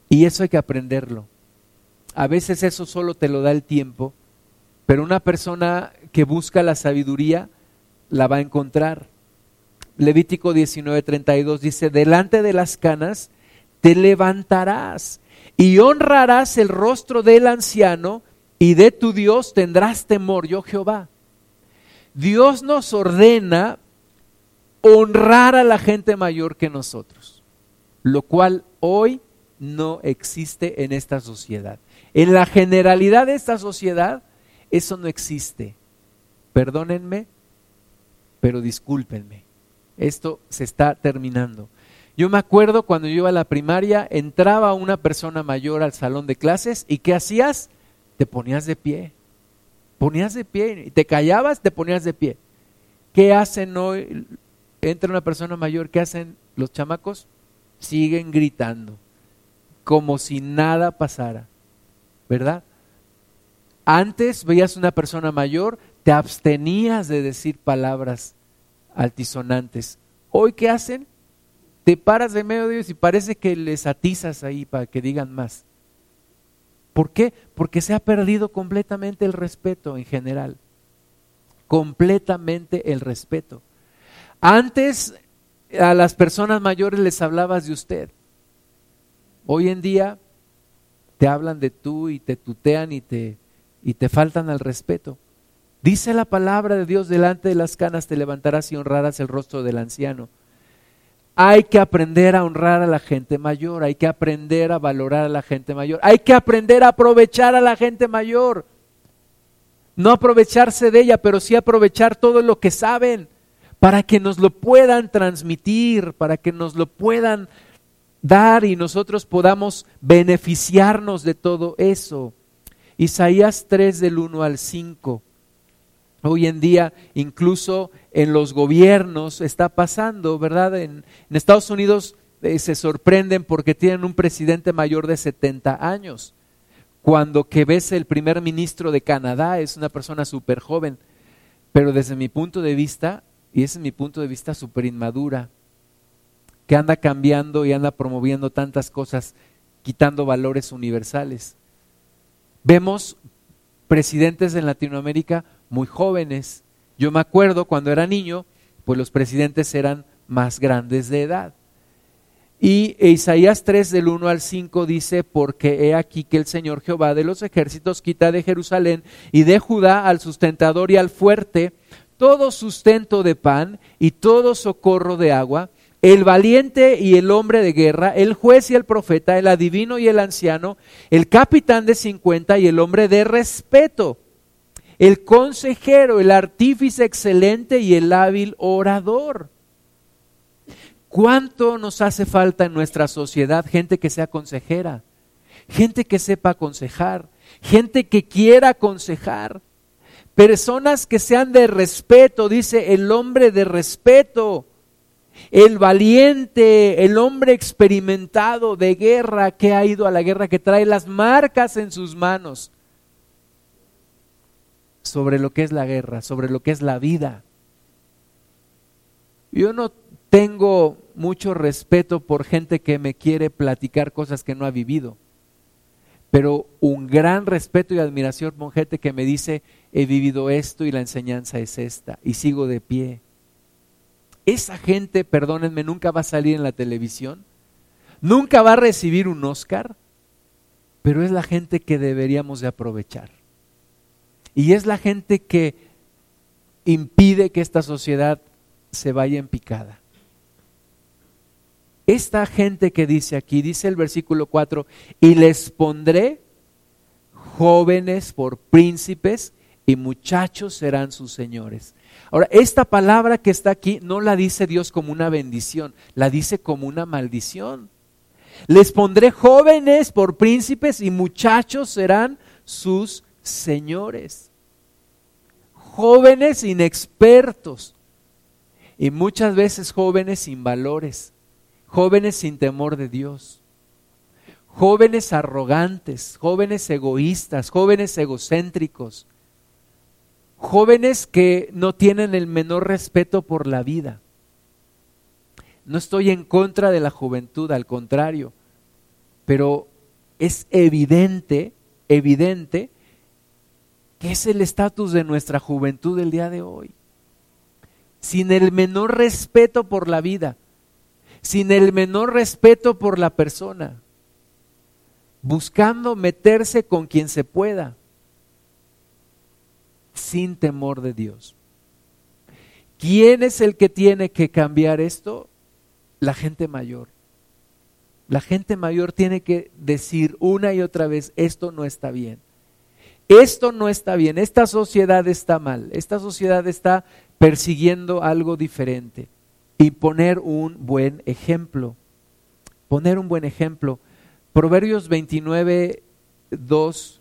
Y eso hay que aprenderlo. A veces eso solo te lo da el tiempo, pero una persona que busca la sabiduría la va a encontrar. Levítico 19:32 dice, delante de las canas te levantarás y honrarás el rostro del anciano y de tu Dios tendrás temor, yo Jehová. Dios nos ordena honrar a la gente mayor que nosotros, lo cual hoy no existe en esta sociedad. En la generalidad de esta sociedad, eso no existe. Perdónenme, pero discúlpenme. Esto se está terminando. Yo me acuerdo cuando yo iba a la primaria, entraba una persona mayor al salón de clases y ¿qué hacías? Te ponías de pie. Ponías de pie y te callabas, te ponías de pie. ¿Qué hacen hoy? Entra una persona mayor, ¿qué hacen los chamacos? Siguen gritando, como si nada pasara, ¿verdad? Antes veías una persona mayor, te abstenías de decir palabras altisonantes. Hoy, ¿qué hacen? Te paras de medio de ellos y parece que les atizas ahí para que digan más. ¿Por qué? Porque se ha perdido completamente el respeto en general. Completamente el respeto. Antes a las personas mayores les hablabas de usted. Hoy en día te hablan de tú y te tutean y te, y te faltan al respeto. Dice la palabra de Dios, delante de las canas te levantarás y honrarás el rostro del anciano. Hay que aprender a honrar a la gente mayor, hay que aprender a valorar a la gente mayor, hay que aprender a aprovechar a la gente mayor. No aprovecharse de ella, pero sí aprovechar todo lo que saben para que nos lo puedan transmitir, para que nos lo puedan dar y nosotros podamos beneficiarnos de todo eso. Isaías 3 del 1 al 5. Hoy en día, incluso en los gobiernos, está pasando, ¿verdad? En, Estados Unidos eh, se sorprenden porque tienen un presidente mayor de 70 años, cuando que ves el primer ministro de Canadá es una persona súper joven, pero desde mi punto de vista, y ese es mi punto de vista súper inmadura, que anda cambiando y anda promoviendo tantas cosas, quitando valores universales. Vemos presidentes en Latinoamérica muy jóvenes. Yo me acuerdo cuando era niño, pues los presidentes eran más grandes de edad. Y Isaías 3 del 1 al 5 dice, porque he aquí que el Señor Jehová de los ejércitos quita de Jerusalén y de Judá al sustentador y al fuerte todo sustento de pan y todo socorro de agua, el valiente y el hombre de guerra, el juez y el profeta, el adivino y el anciano, el capitán de cincuenta y el hombre de respeto el consejero, el artífice excelente y el hábil orador. ¿Cuánto nos hace falta en nuestra sociedad gente que sea consejera? Gente que sepa aconsejar, gente que quiera aconsejar, personas que sean de respeto, dice el hombre de respeto, el valiente, el hombre experimentado de guerra que ha ido a la guerra, que trae las marcas en sus manos sobre lo que es la guerra, sobre lo que es la vida. Yo no tengo mucho respeto por gente que me quiere platicar cosas que no ha vivido, pero un gran respeto y admiración por gente que me dice, he vivido esto y la enseñanza es esta, y sigo de pie. Esa gente, perdónenme, nunca va a salir en la televisión, nunca va a recibir un Oscar, pero es la gente que deberíamos de aprovechar. Y es la gente que impide que esta sociedad se vaya en picada. Esta gente que dice aquí, dice el versículo 4, y les pondré jóvenes por príncipes y muchachos serán sus señores. Ahora, esta palabra que está aquí no la dice Dios como una bendición, la dice como una maldición. Les pondré jóvenes por príncipes y muchachos serán sus señores, jóvenes inexpertos y muchas veces jóvenes sin valores, jóvenes sin temor de Dios, jóvenes arrogantes, jóvenes egoístas, jóvenes egocéntricos, jóvenes que no tienen el menor respeto por la vida. No estoy en contra de la juventud, al contrario, pero es evidente, evidente ¿Qué es el estatus de nuestra juventud el día de hoy? Sin el menor respeto por la vida, sin el menor respeto por la persona, buscando meterse con quien se pueda, sin temor de Dios. ¿Quién es el que tiene que cambiar esto? La gente mayor. La gente mayor tiene que decir una y otra vez, esto no está bien esto no está bien, esta sociedad está mal, esta sociedad está persiguiendo algo diferente. Y poner un buen ejemplo, poner un buen ejemplo. Proverbios 29, 2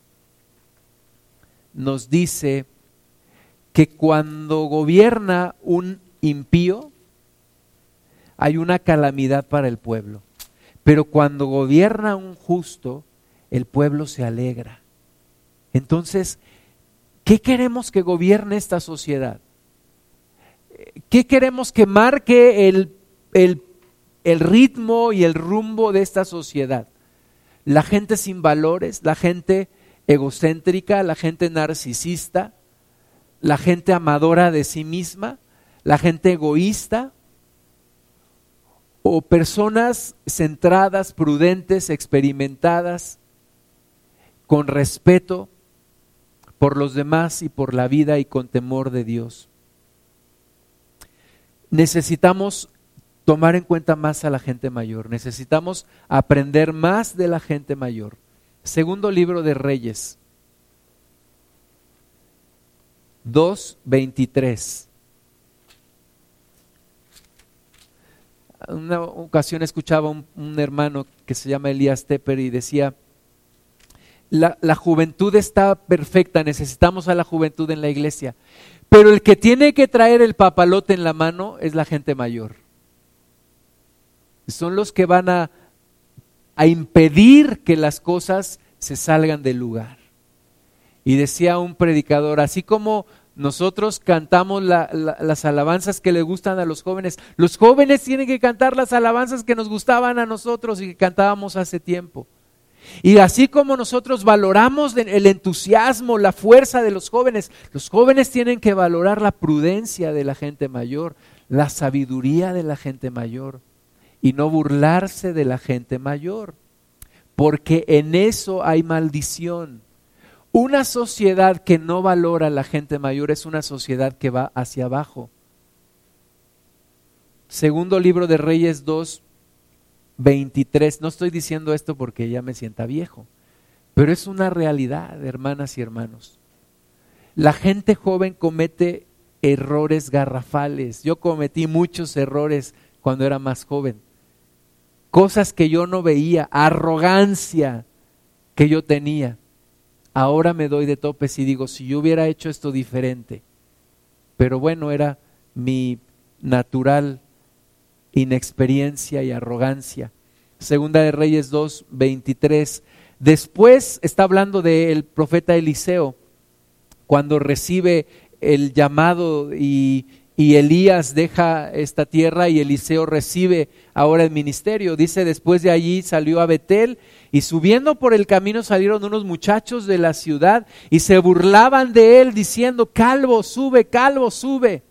nos dice que cuando gobierna un impío, hay una calamidad para el pueblo. Pero cuando gobierna un justo, el pueblo se alegra. Entonces, ¿qué queremos que gobierne esta sociedad? ¿Qué queremos que marque el, el, ritmo y el rumbo de esta sociedad? La gente sin valores, la gente egocéntrica, la gente narcisista, la gente amadora de sí misma, la gente egoísta, o personas centradas, prudentes, experimentadas, con respeto por los demás y por la vida y con temor de Dios. Necesitamos tomar en cuenta más a la gente mayor, necesitamos aprender más de la gente mayor. Segundo libro de Reyes 2.23. Una ocasión escuchaba un, un hermano que se llama Elías Tepper y decía, la, juventud está perfecta, necesitamos a la juventud en la iglesia, Pero el que tiene que traer el papalote en la mano es la gente mayor. Son los que van a, a impedir que las cosas se salgan del lugar. Y decía un predicador, así como nosotros cantamos las alabanzas que le gustan a los jóvenes, los jóvenes tienen que cantar las alabanzas que nos gustaban a nosotros y que cantábamos hace tiempo. Y así como nosotros valoramos el entusiasmo, la fuerza de los jóvenes, los jóvenes tienen que valorar la prudencia de la gente mayor, la sabiduría de la gente mayor y no burlarse de la gente mayor, porque en eso hay maldición. Una sociedad que no valora a la gente mayor es una sociedad que va hacia abajo. Segundo libro de Reyes 2, 23. No estoy diciendo esto porque ya me sienta viejo, pero es una realidad, hermanas y hermanos. La gente joven comete errores garrafales. Yo cometí muchos errores cuando era más joven. Cosas que yo no veía, arrogancia que yo tenía. Ahora me doy de topes y digo, si yo hubiera hecho esto diferente, pero bueno, era mi natural inexperiencia y arrogancia. Segunda de Reyes 2, 23. Después está hablando del profeta Eliseo, cuando recibe el llamado y, y Elías deja esta tierra y Eliseo recibe ahora el ministerio. Dice, después de allí salió a Betel y subiendo por el camino salieron unos muchachos de la ciudad y se burlaban de él diciendo, calvo, sube, calvo, sube.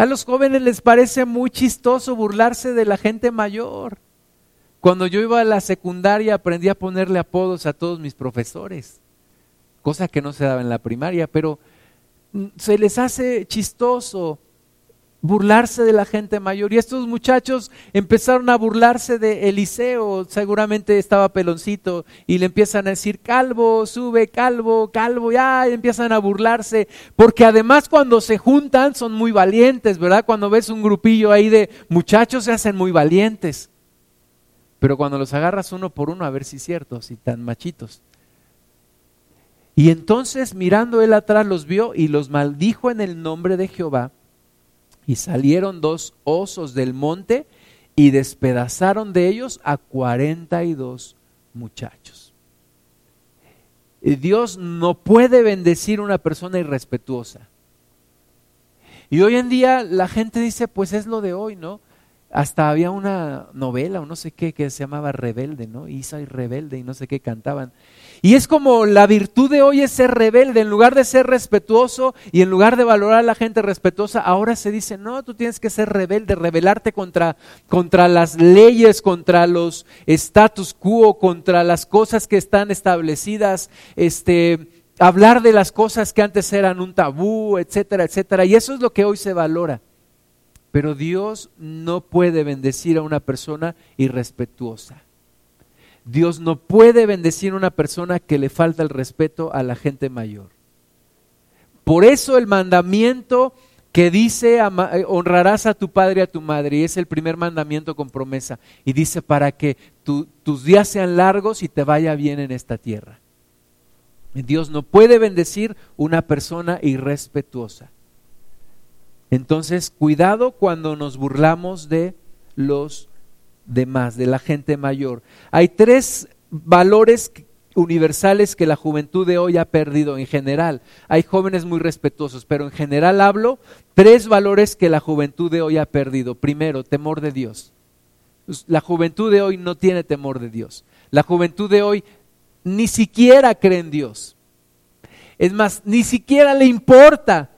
A los jóvenes les parece muy chistoso burlarse de la gente mayor. Cuando yo iba a la secundaria aprendí a ponerle apodos a todos mis profesores, cosa que no se daba en la primaria, pero mm, se les hace chistoso burlarse de la gente mayor. Y estos muchachos empezaron a burlarse de Eliseo, seguramente estaba peloncito, y le empiezan a decir, calvo, sube, calvo, calvo, ya, empiezan a burlarse, porque además cuando se juntan son muy valientes, ¿verdad? Cuando ves un grupillo ahí de muchachos se hacen muy valientes. Pero cuando los agarras uno por uno, a ver si es cierto, si tan machitos. Y entonces mirando él atrás los vio y los maldijo en el nombre de Jehová y salieron dos osos del monte y despedazaron de ellos a cuarenta y dos muchachos. Dios no puede bendecir una persona irrespetuosa. Y hoy en día la gente dice, pues es lo de hoy, ¿no? Hasta había una novela o no sé qué que se llamaba Rebelde, ¿no? Isa y Rebelde y no sé qué cantaban. Y es como la virtud de hoy es ser rebelde, en lugar de ser respetuoso y en lugar de valorar a la gente respetuosa, ahora se dice, no, tú tienes que ser rebelde, rebelarte contra, contra las leyes, contra los status quo, contra las cosas que están establecidas, este, hablar de las cosas que antes eran un tabú, etcétera, etcétera. Y eso es lo que hoy se valora. Pero Dios no puede bendecir a una persona irrespetuosa. Dios no puede bendecir a una persona que le falta el respeto a la gente mayor. Por eso el mandamiento que dice eh, honrarás a tu padre y a tu madre, y es el primer mandamiento con promesa, y dice para que tus días sean largos y te vaya bien en esta tierra. Dios no puede bendecir una persona irrespetuosa. Entonces, cuidado cuando nos burlamos de los de más, de la gente mayor. Hay tres valores universales que la juventud de hoy ha perdido en general. Hay jóvenes muy respetuosos, pero en general hablo tres valores que la juventud de hoy ha perdido. Primero, temor de Dios. Pues, la juventud de hoy no tiene temor de Dios. La juventud de hoy ni siquiera cree en Dios. Es más, ni siquiera le importa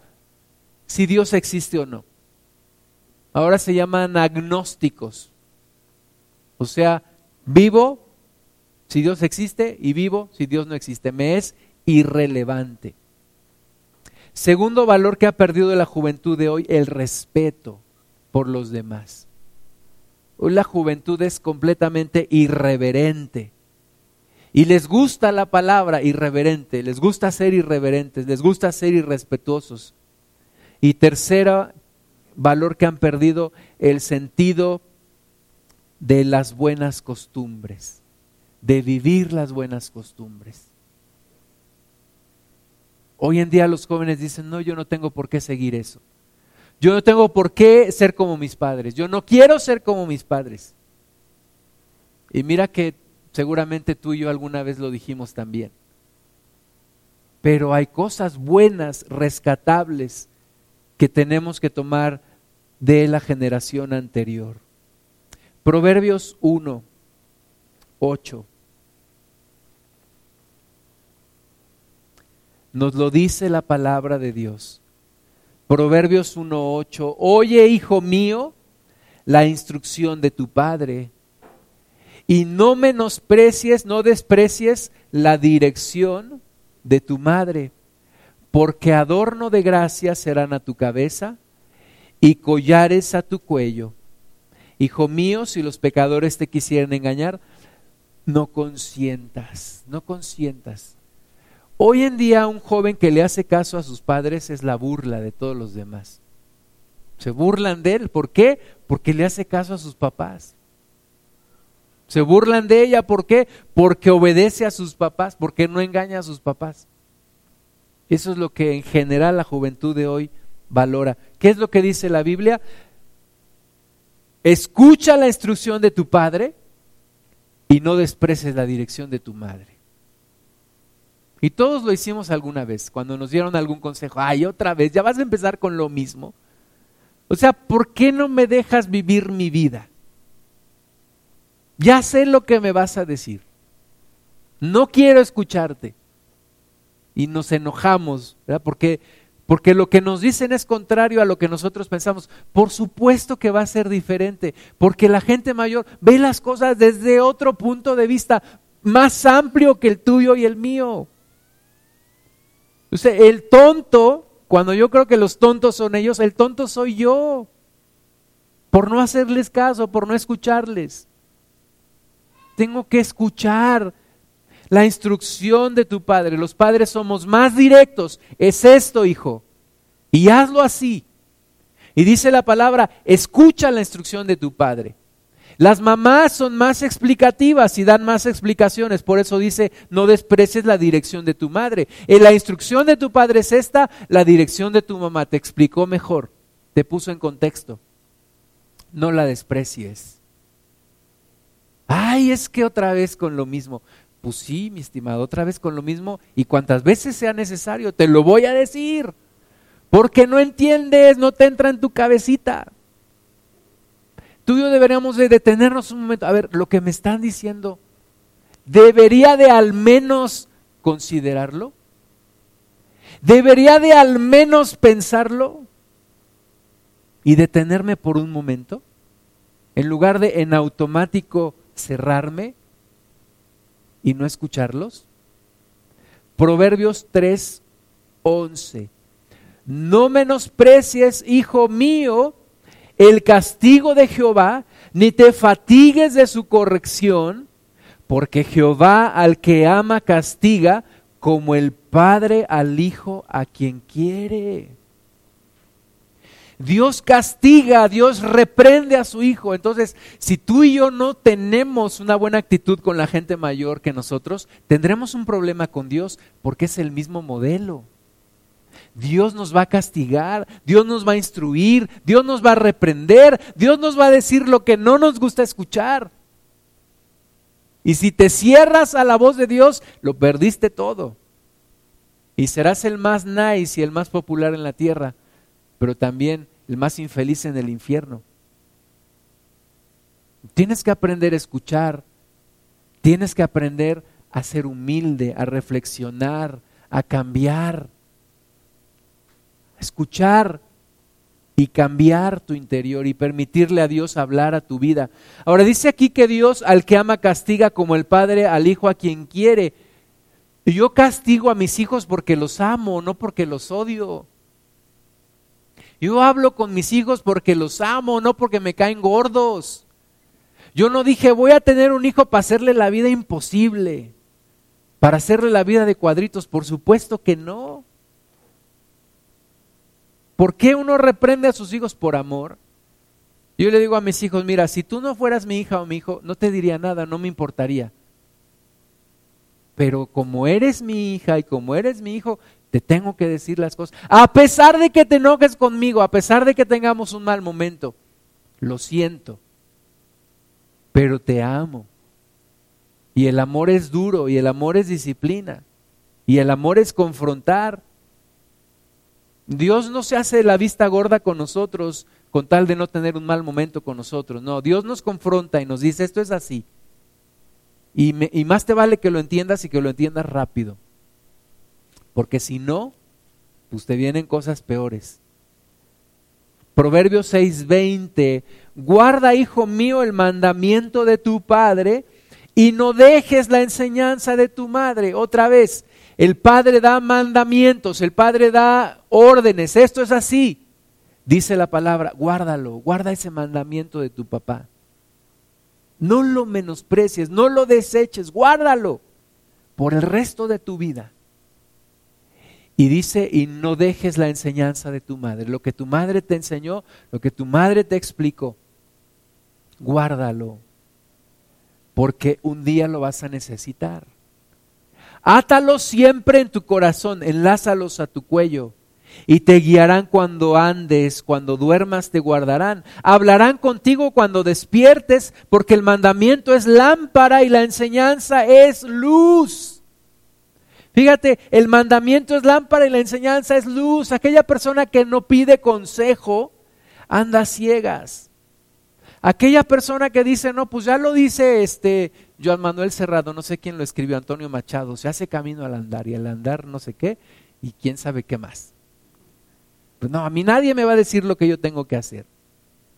si Dios existe o no. Ahora se llaman agnósticos. O sea, vivo si Dios existe y vivo si Dios no existe. Me es irrelevante. Segundo valor que ha perdido la juventud de hoy, el respeto por los demás. Hoy la juventud es completamente irreverente. Y les gusta la palabra irreverente, les gusta ser irreverentes, les gusta ser irrespetuosos. Y tercero valor que han perdido, el sentido de las buenas costumbres, de vivir las buenas costumbres. Hoy en día los jóvenes dicen, no, yo no tengo por qué seguir eso. Yo no tengo por qué ser como mis padres. Yo no quiero ser como mis padres. Y mira que seguramente tú y yo alguna vez lo dijimos también. Pero hay cosas buenas, rescatables, que tenemos que tomar de la generación anterior. Proverbios 1, 8. Nos lo dice la palabra de Dios. Proverbios 1.8, oye hijo mío la instrucción de tu padre y no menosprecies, no desprecies la dirección de tu madre, porque adorno de gracia serán a tu cabeza y collares a tu cuello. Hijo mío, si los pecadores te quisieran engañar, no consientas, no consientas. Hoy en día un joven que le hace caso a sus padres es la burla de todos los demás. Se burlan de él. ¿Por qué? Porque le hace caso a sus papás. Se burlan de ella. ¿Por qué? Porque obedece a sus papás, porque no engaña a sus papás. Eso es lo que en general la juventud de hoy valora. ¿Qué es lo que dice la Biblia? Escucha la instrucción de tu padre y no desprecies la dirección de tu madre. Y todos lo hicimos alguna vez, cuando nos dieron algún consejo. Ay, otra vez, ya vas a empezar con lo mismo. O sea, ¿por qué no me dejas vivir mi vida? Ya sé lo que me vas a decir. No quiero escucharte. Y nos enojamos, ¿verdad? Porque, porque lo que nos dicen es contrario a lo que nosotros pensamos. Por supuesto que va a ser diferente, porque la gente mayor ve las cosas desde otro punto de vista más amplio que el tuyo y el mío el tonto, cuando yo creo que los tontos son ellos, el tonto soy yo. Por no hacerles caso, por no escucharles. Tengo que escuchar la instrucción de tu padre. Los padres somos más directos. Es esto, hijo. Y hazlo así. Y dice la palabra, escucha la instrucción de tu padre. Las mamás son más explicativas y dan más explicaciones, por eso dice, no desprecies la dirección de tu madre. En eh, la instrucción de tu padre es esta, la dirección de tu mamá te explicó mejor, te puso en contexto. No la desprecies. Ay, es que otra vez con lo mismo. Pues sí, mi estimado, otra vez con lo mismo y cuantas veces sea necesario, te lo voy a decir. Porque no entiendes, no te entra en tu cabecita. Tú y yo deberíamos de detenernos un momento. A ver, lo que me están diciendo, ¿debería de al menos considerarlo? ¿Debería de al menos pensarlo? Y detenerme por un momento, en lugar de en automático cerrarme y no escucharlos. Proverbios 3, 11. No menosprecies, hijo mío, el castigo de Jehová, ni te fatigues de su corrección, porque Jehová al que ama castiga como el padre al hijo a quien quiere. Dios castiga, Dios reprende a su hijo. Entonces, si tú y yo no tenemos una buena actitud con la gente mayor que nosotros, tendremos un problema con Dios porque es el mismo modelo. Dios nos va a castigar, Dios nos va a instruir, Dios nos va a reprender, Dios nos va a decir lo que no nos gusta escuchar. Y si te cierras a la voz de Dios, lo perdiste todo. Y serás el más nice y el más popular en la tierra, pero también el más infeliz en el infierno. Tienes que aprender a escuchar, tienes que aprender a ser humilde, a reflexionar, a cambiar escuchar y cambiar tu interior y permitirle a Dios hablar a tu vida. Ahora dice aquí que Dios al que ama castiga como el Padre al Hijo a quien quiere. Yo castigo a mis hijos porque los amo, no porque los odio. Yo hablo con mis hijos porque los amo, no porque me caen gordos. Yo no dije voy a tener un hijo para hacerle la vida imposible, para hacerle la vida de cuadritos. Por supuesto que no. ¿Por qué uno reprende a sus hijos por amor? Yo le digo a mis hijos, mira, si tú no fueras mi hija o mi hijo, no te diría nada, no me importaría. pero como eres mi hija y como eres mi hijo, te tengo que decir las cosas. A pesar de que te enojes conmigo, a pesar de que tengamos un mal momento, lo siento, pero te amo. Y el amor es duro, y el amor es disciplina, y el amor es confrontar. Dios no se hace la vista gorda con nosotros con tal de no tener un mal momento con nosotros. No, Dios nos confronta y nos dice, esto es así. Y, y más te vale que lo entiendas y que lo entiendas rápido. Porque si no, pues te vienen cosas peores. Proverbios 6:20, guarda, hijo mío, el mandamiento de tu padre y no dejes la enseñanza de tu madre. Otra vez, el padre da mandamientos, el padre da órdenes, esto es así. Dice la palabra, guárdalo, guarda ese mandamiento de tu papá. No lo menosprecies, no lo deseches, guárdalo por el resto de tu vida. Y dice, y no dejes la enseñanza de tu madre. Lo que tu madre te enseñó, lo que tu madre te explicó, guárdalo, porque un día lo vas a necesitar. Átalo siempre en tu corazón, enlázalos a tu cuello y te guiarán cuando andes, cuando duermas te guardarán. Hablarán contigo cuando despiertes, porque el mandamiento es lámpara y la enseñanza es luz. Fíjate, el mandamiento es lámpara y la enseñanza es luz. Aquella persona que no pide consejo anda ciegas. Aquella persona que dice, no, pues ya lo dice este Joan Manuel Cerrado, no sé quién lo escribió, Antonio Machado, se hace camino al andar y al andar no sé qué y quién sabe qué más. Pues no, a mí nadie me va a decir lo que yo tengo que hacer.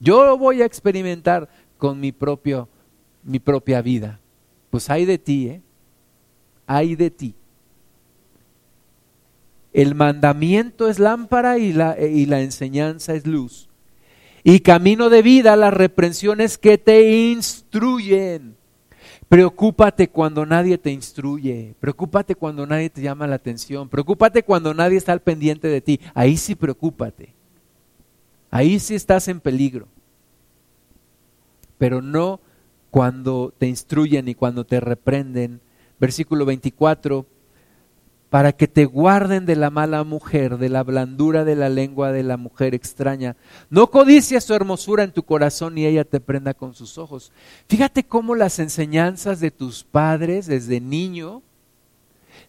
Yo voy a experimentar con mi propio mi propia vida. Pues hay de ti, ¿eh? Hay de ti. El mandamiento es lámpara y la, y la enseñanza es luz. Y camino de vida las reprensiones que te instruyen. Preocúpate cuando nadie te instruye, preocúpate cuando nadie te llama la atención, preocúpate cuando nadie está al pendiente de ti. Ahí sí preocúpate. Ahí sí estás en peligro. Pero no cuando te instruyen y cuando te reprenden. Versículo 24, para que te guarden de la mala mujer, de la blandura de la lengua de la mujer extraña. No codicies su hermosura en tu corazón y ella te prenda con sus ojos. Fíjate cómo las enseñanzas de tus padres desde niño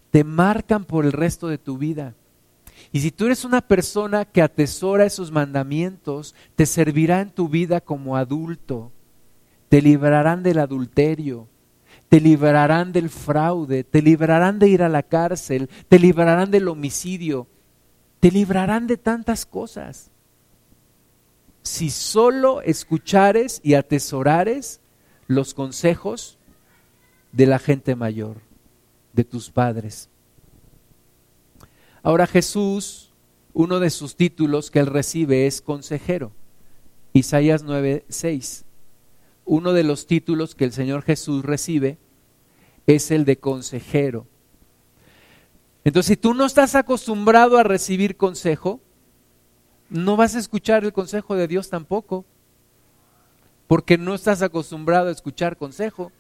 te marcan por el resto de tu vida. Y si tú eres una persona que atesora esos mandamientos, te servirá en tu vida como adulto, te librarán del adulterio, te librarán del fraude, te librarán de ir a la cárcel, te librarán del homicidio, te librarán de tantas cosas. Si solo escuchares y atesorares los consejos de la gente mayor, de tus padres. Ahora Jesús, uno de sus títulos que él recibe es consejero. Isaías 9:6 uno de los títulos que el Señor Jesús recibe es el de consejero. Entonces, si tú no estás acostumbrado a recibir consejo, no vas a escuchar el consejo de Dios tampoco, porque no estás acostumbrado a escuchar consejo.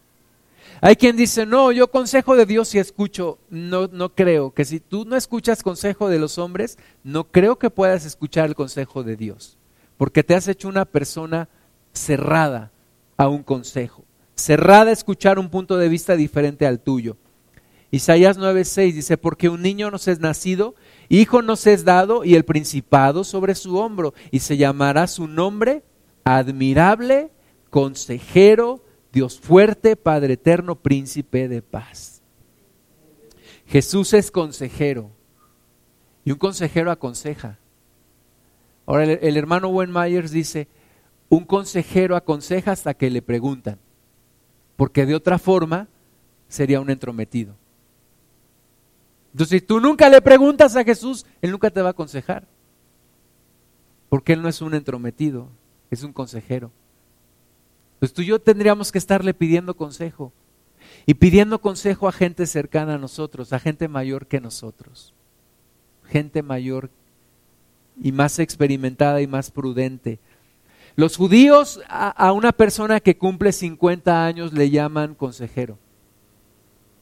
Hay quien dice, no, yo consejo de Dios si escucho, no, no creo, que si tú no escuchas consejo de los hombres, no creo que puedas escuchar el consejo de Dios, porque te has hecho una persona cerrada a un consejo, cerrada a escuchar un punto de vista diferente al tuyo. Isaías 9:6 dice, porque un niño nos es nacido, hijo nos es dado y el principado sobre su hombro, y se llamará su nombre admirable, consejero, Dios fuerte, Padre eterno, príncipe de paz. Jesús es consejero y un consejero aconseja. Ahora el, hermano Wen Myers dice, un consejero aconseja hasta que le preguntan, porque de otra forma sería un entrometido. Entonces, si tú nunca le preguntas a Jesús, Él nunca te va a aconsejar, porque Él no es un entrometido, es un consejero. Pues tú y yo tendríamos que estarle pidiendo consejo y pidiendo consejo a gente cercana a nosotros, a gente mayor que nosotros, gente mayor y más experimentada y más prudente, los judíos a, una persona que cumple 50 años le llaman consejero.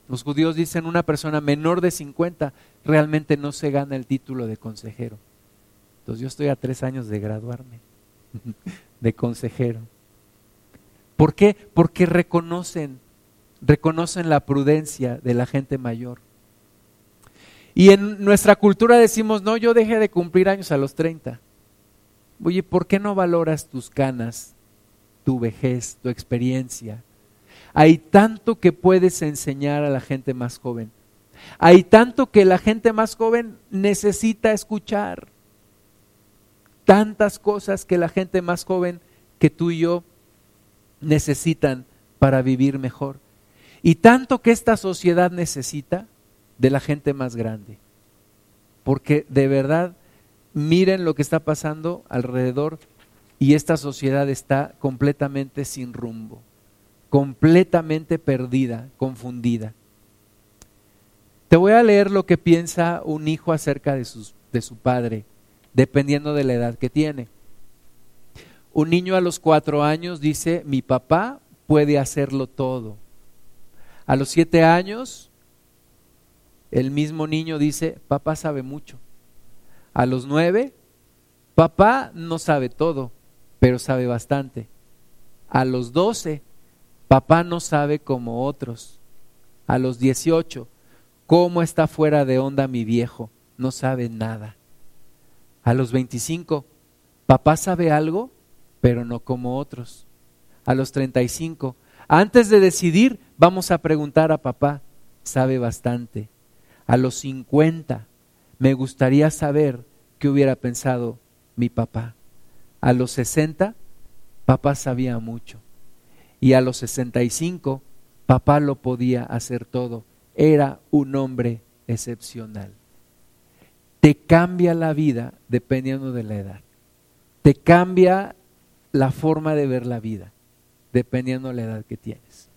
Los judíos dicen una persona menor de 50 realmente no se gana el título de consejero. Entonces yo estoy a tres años de graduarme <laughs> de consejero. ¿Por qué? Porque reconocen, reconocen la prudencia de la gente mayor. Y en nuestra cultura decimos, no, yo dejé de cumplir años a los 30. Oye, ¿por qué no valoras tus canas, tu vejez, tu experiencia? Hay tanto que puedes enseñar a la gente más joven. Hay tanto que la gente más joven necesita escuchar. Tantas cosas que la gente más joven que tú y yo necesitan para vivir mejor. Y tanto que esta sociedad necesita de la gente más grande. Porque de verdad, miren lo que está pasando alrededor y esta sociedad está completamente sin rumbo, completamente perdida, confundida. Te voy a leer lo que piensa un hijo acerca de, de su padre, dependiendo de la edad que tiene. Un niño a los cuatro años dice, mi papá puede hacerlo todo. A los siete años, el mismo niño dice, papá sabe mucho. A los nueve, papá no sabe todo, pero sabe bastante. A los doce, papá no sabe como otros. A los dieciocho, ¿cómo está fuera de onda mi viejo? No sabe nada. A los veinticinco, papá sabe algo, pero no como otros. A los treinta y cinco, antes de decidir, vamos a preguntar a papá, sabe bastante a los 50 me gustaría saber qué hubiera pensado mi papá. A los 60 papá sabía mucho. Y a los 65 papá lo podía hacer todo. Era un hombre excepcional. Te cambia la vida dependiendo de la edad. Te cambia la forma de ver la vida dependiendo de la edad que tienes.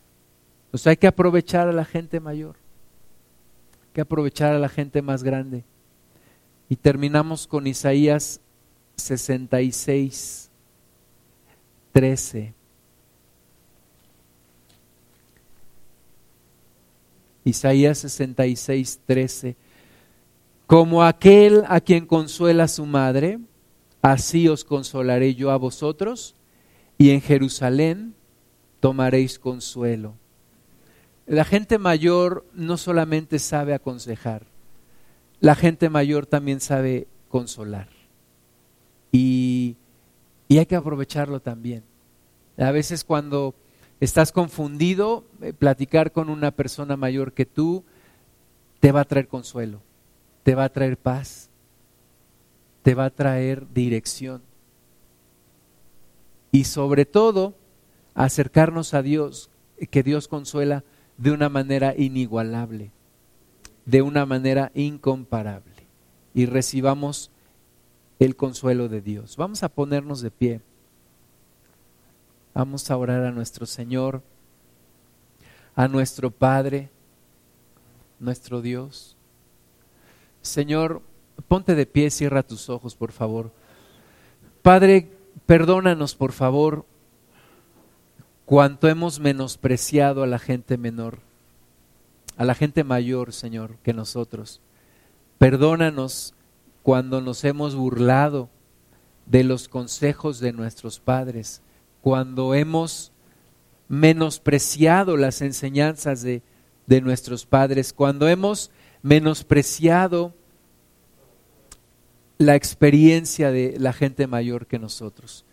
Entonces hay que aprovechar a la gente mayor que aprovechar a la gente más grande. Y terminamos con Isaías 66, 13. Isaías 66, 13. Como aquel a quien consuela su madre, así os consolaré yo a vosotros, y en Jerusalén tomaréis consuelo. La gente mayor no solamente sabe aconsejar, la gente mayor también sabe consolar. Y, hay que aprovecharlo también. A veces cuando estás confundido, eh, platicar con una persona mayor que tú te va a traer consuelo, te va a traer paz, te va a traer dirección. Y sobre todo, acercarnos a Dios, que Dios consuela de una manera inigualable, de una manera incomparable. Y recibamos el consuelo de Dios. Vamos a ponernos de pie. Vamos a orar a nuestro Señor, a nuestro Padre, nuestro Dios. Señor, ponte de pie, cierra tus ojos, por favor. Padre, perdónanos, por favor, cuánto hemos menospreciado a la gente menor, a la gente mayor, Señor, que nosotros. Perdónanos cuando nos hemos burlado de los consejos de nuestros padres, cuando hemos menospreciado las enseñanzas de, de nuestros padres, cuando hemos menospreciado la experiencia de la gente mayor que nosotros.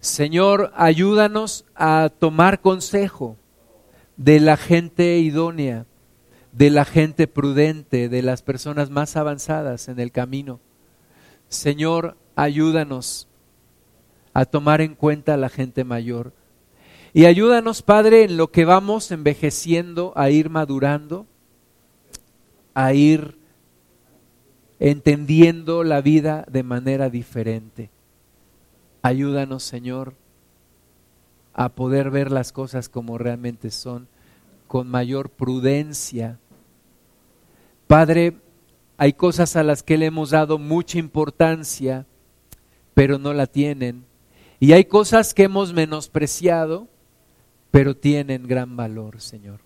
Señor, ayúdanos a tomar consejo de la gente idónea, de la gente prudente, de las personas más avanzadas en el camino. Señor, ayúdanos a tomar en cuenta a la gente mayor. Y ayúdanos, Padre, en lo que vamos envejeciendo, a ir madurando, a ir entendiendo la vida de manera diferente. Ayúdanos, Señor, a poder ver las cosas como realmente son, con mayor prudencia. Padre, hay cosas a las que le hemos dado mucha importancia, pero no la tienen. Y hay cosas que hemos menospreciado, pero tienen gran valor, Señor.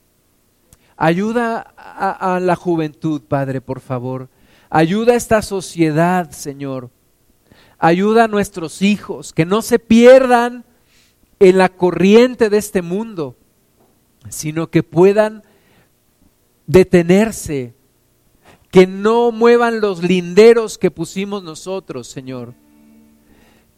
Ayuda a, la juventud, Padre, por favor. Ayuda a esta sociedad, Señor. Ayuda a nuestros hijos, que no se pierdan en la corriente de este mundo, sino que puedan detenerse, que no muevan los linderos que pusimos nosotros, Señor,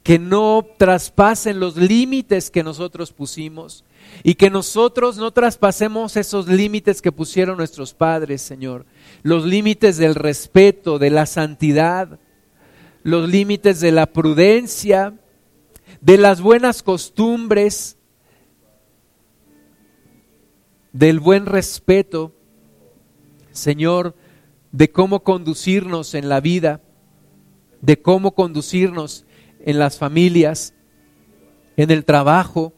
que no traspasen los límites que nosotros pusimos y que nosotros no traspasemos esos límites que pusieron nuestros padres, Señor, los límites del respeto, de la santidad, los límites de la prudencia, de las buenas costumbres, del buen respeto, Señor, de cómo conducirnos en la vida, de cómo conducirnos en las familias, en el trabajo,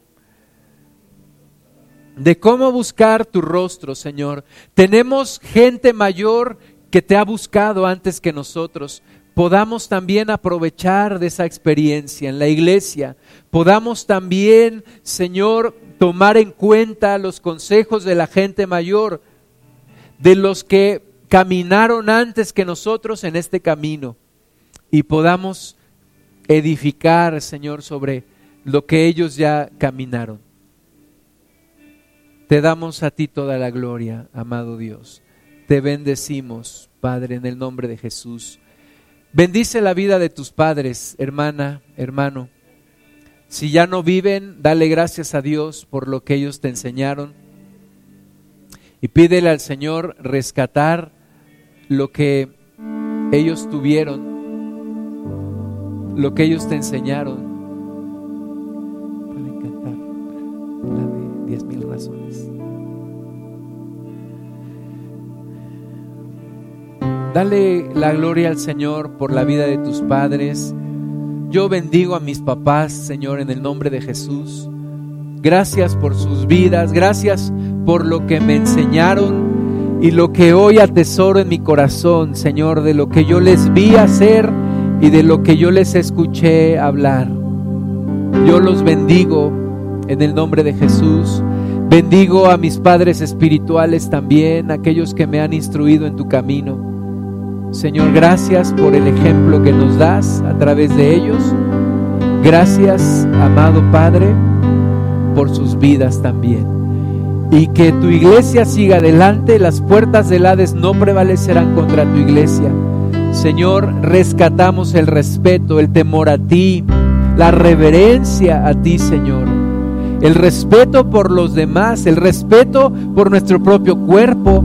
de cómo buscar tu rostro, Señor. Tenemos gente mayor que te ha buscado antes que nosotros. Podamos también aprovechar de esa experiencia en la iglesia. Podamos también, Señor, tomar en cuenta los consejos de la gente mayor, de los que caminaron antes que nosotros en este camino. Y podamos edificar, Señor, sobre lo que ellos ya caminaron. Te damos a ti toda la gloria, amado Dios. Te bendecimos, Padre, en el nombre de Jesús. Bendice la vida de tus padres, hermana, hermano. Si ya no viven, dale gracias a Dios por lo que ellos te enseñaron. Y pídele al Señor rescatar lo que ellos tuvieron, lo que ellos te enseñaron. Para cantar la de diez mil razones. Dale la gloria al Señor por la vida de tus padres yo bendigo a mis papás, Señor, en el nombre de Jesús. Gracias por sus vidas, gracias por lo que me enseñaron y lo que hoy atesoro en mi corazón, Señor, de lo que yo les vi hacer y de lo que yo les escuché hablar. Yo los bendigo en el nombre de Jesús. Bendigo a mis padres espirituales también, aquellos que me han instruido en tu camino. Señor, gracias por el ejemplo que nos das a través de ellos. Gracias, amado Padre, por sus vidas también. Y que tu iglesia siga adelante, las puertas del Hades no prevalecerán contra tu iglesia. Señor, rescatamos el respeto, el temor a ti, la reverencia a ti, Señor. El respeto por los demás, el respeto por nuestro propio cuerpo,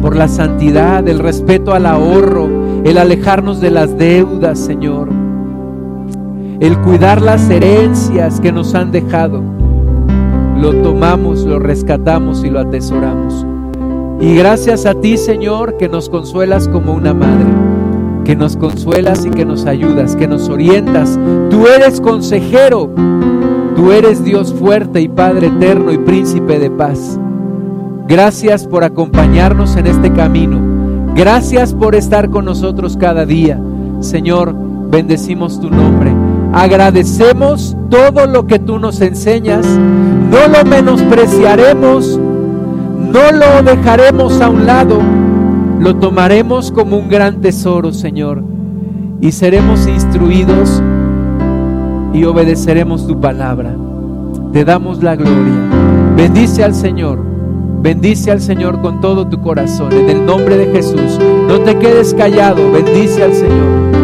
por la santidad, el respeto al ahorro, el alejarnos de las deudas, Señor, el cuidar las herencias que nos han dejado. Lo tomamos, lo rescatamos y lo atesoramos. Y gracias a ti, Señor, que nos consuelas como una madre, que nos consuelas y que nos ayudas, que nos orientas. Tú eres consejero, tú eres Dios fuerte y Padre eterno y príncipe de paz. Gracias por acompañarnos en este camino. Gracias por estar con nosotros cada día. Señor, bendecimos tu nombre. Agradecemos todo lo que tú nos enseñas. No lo menospreciaremos. No lo dejaremos a un lado. Lo tomaremos como un gran tesoro, Señor. Y seremos instruidos y obedeceremos tu palabra. Te damos la gloria. Bendice al Señor Bendice al Señor con todo tu corazón. En el nombre de Jesús. No te quedes callado. Bendice al Señor.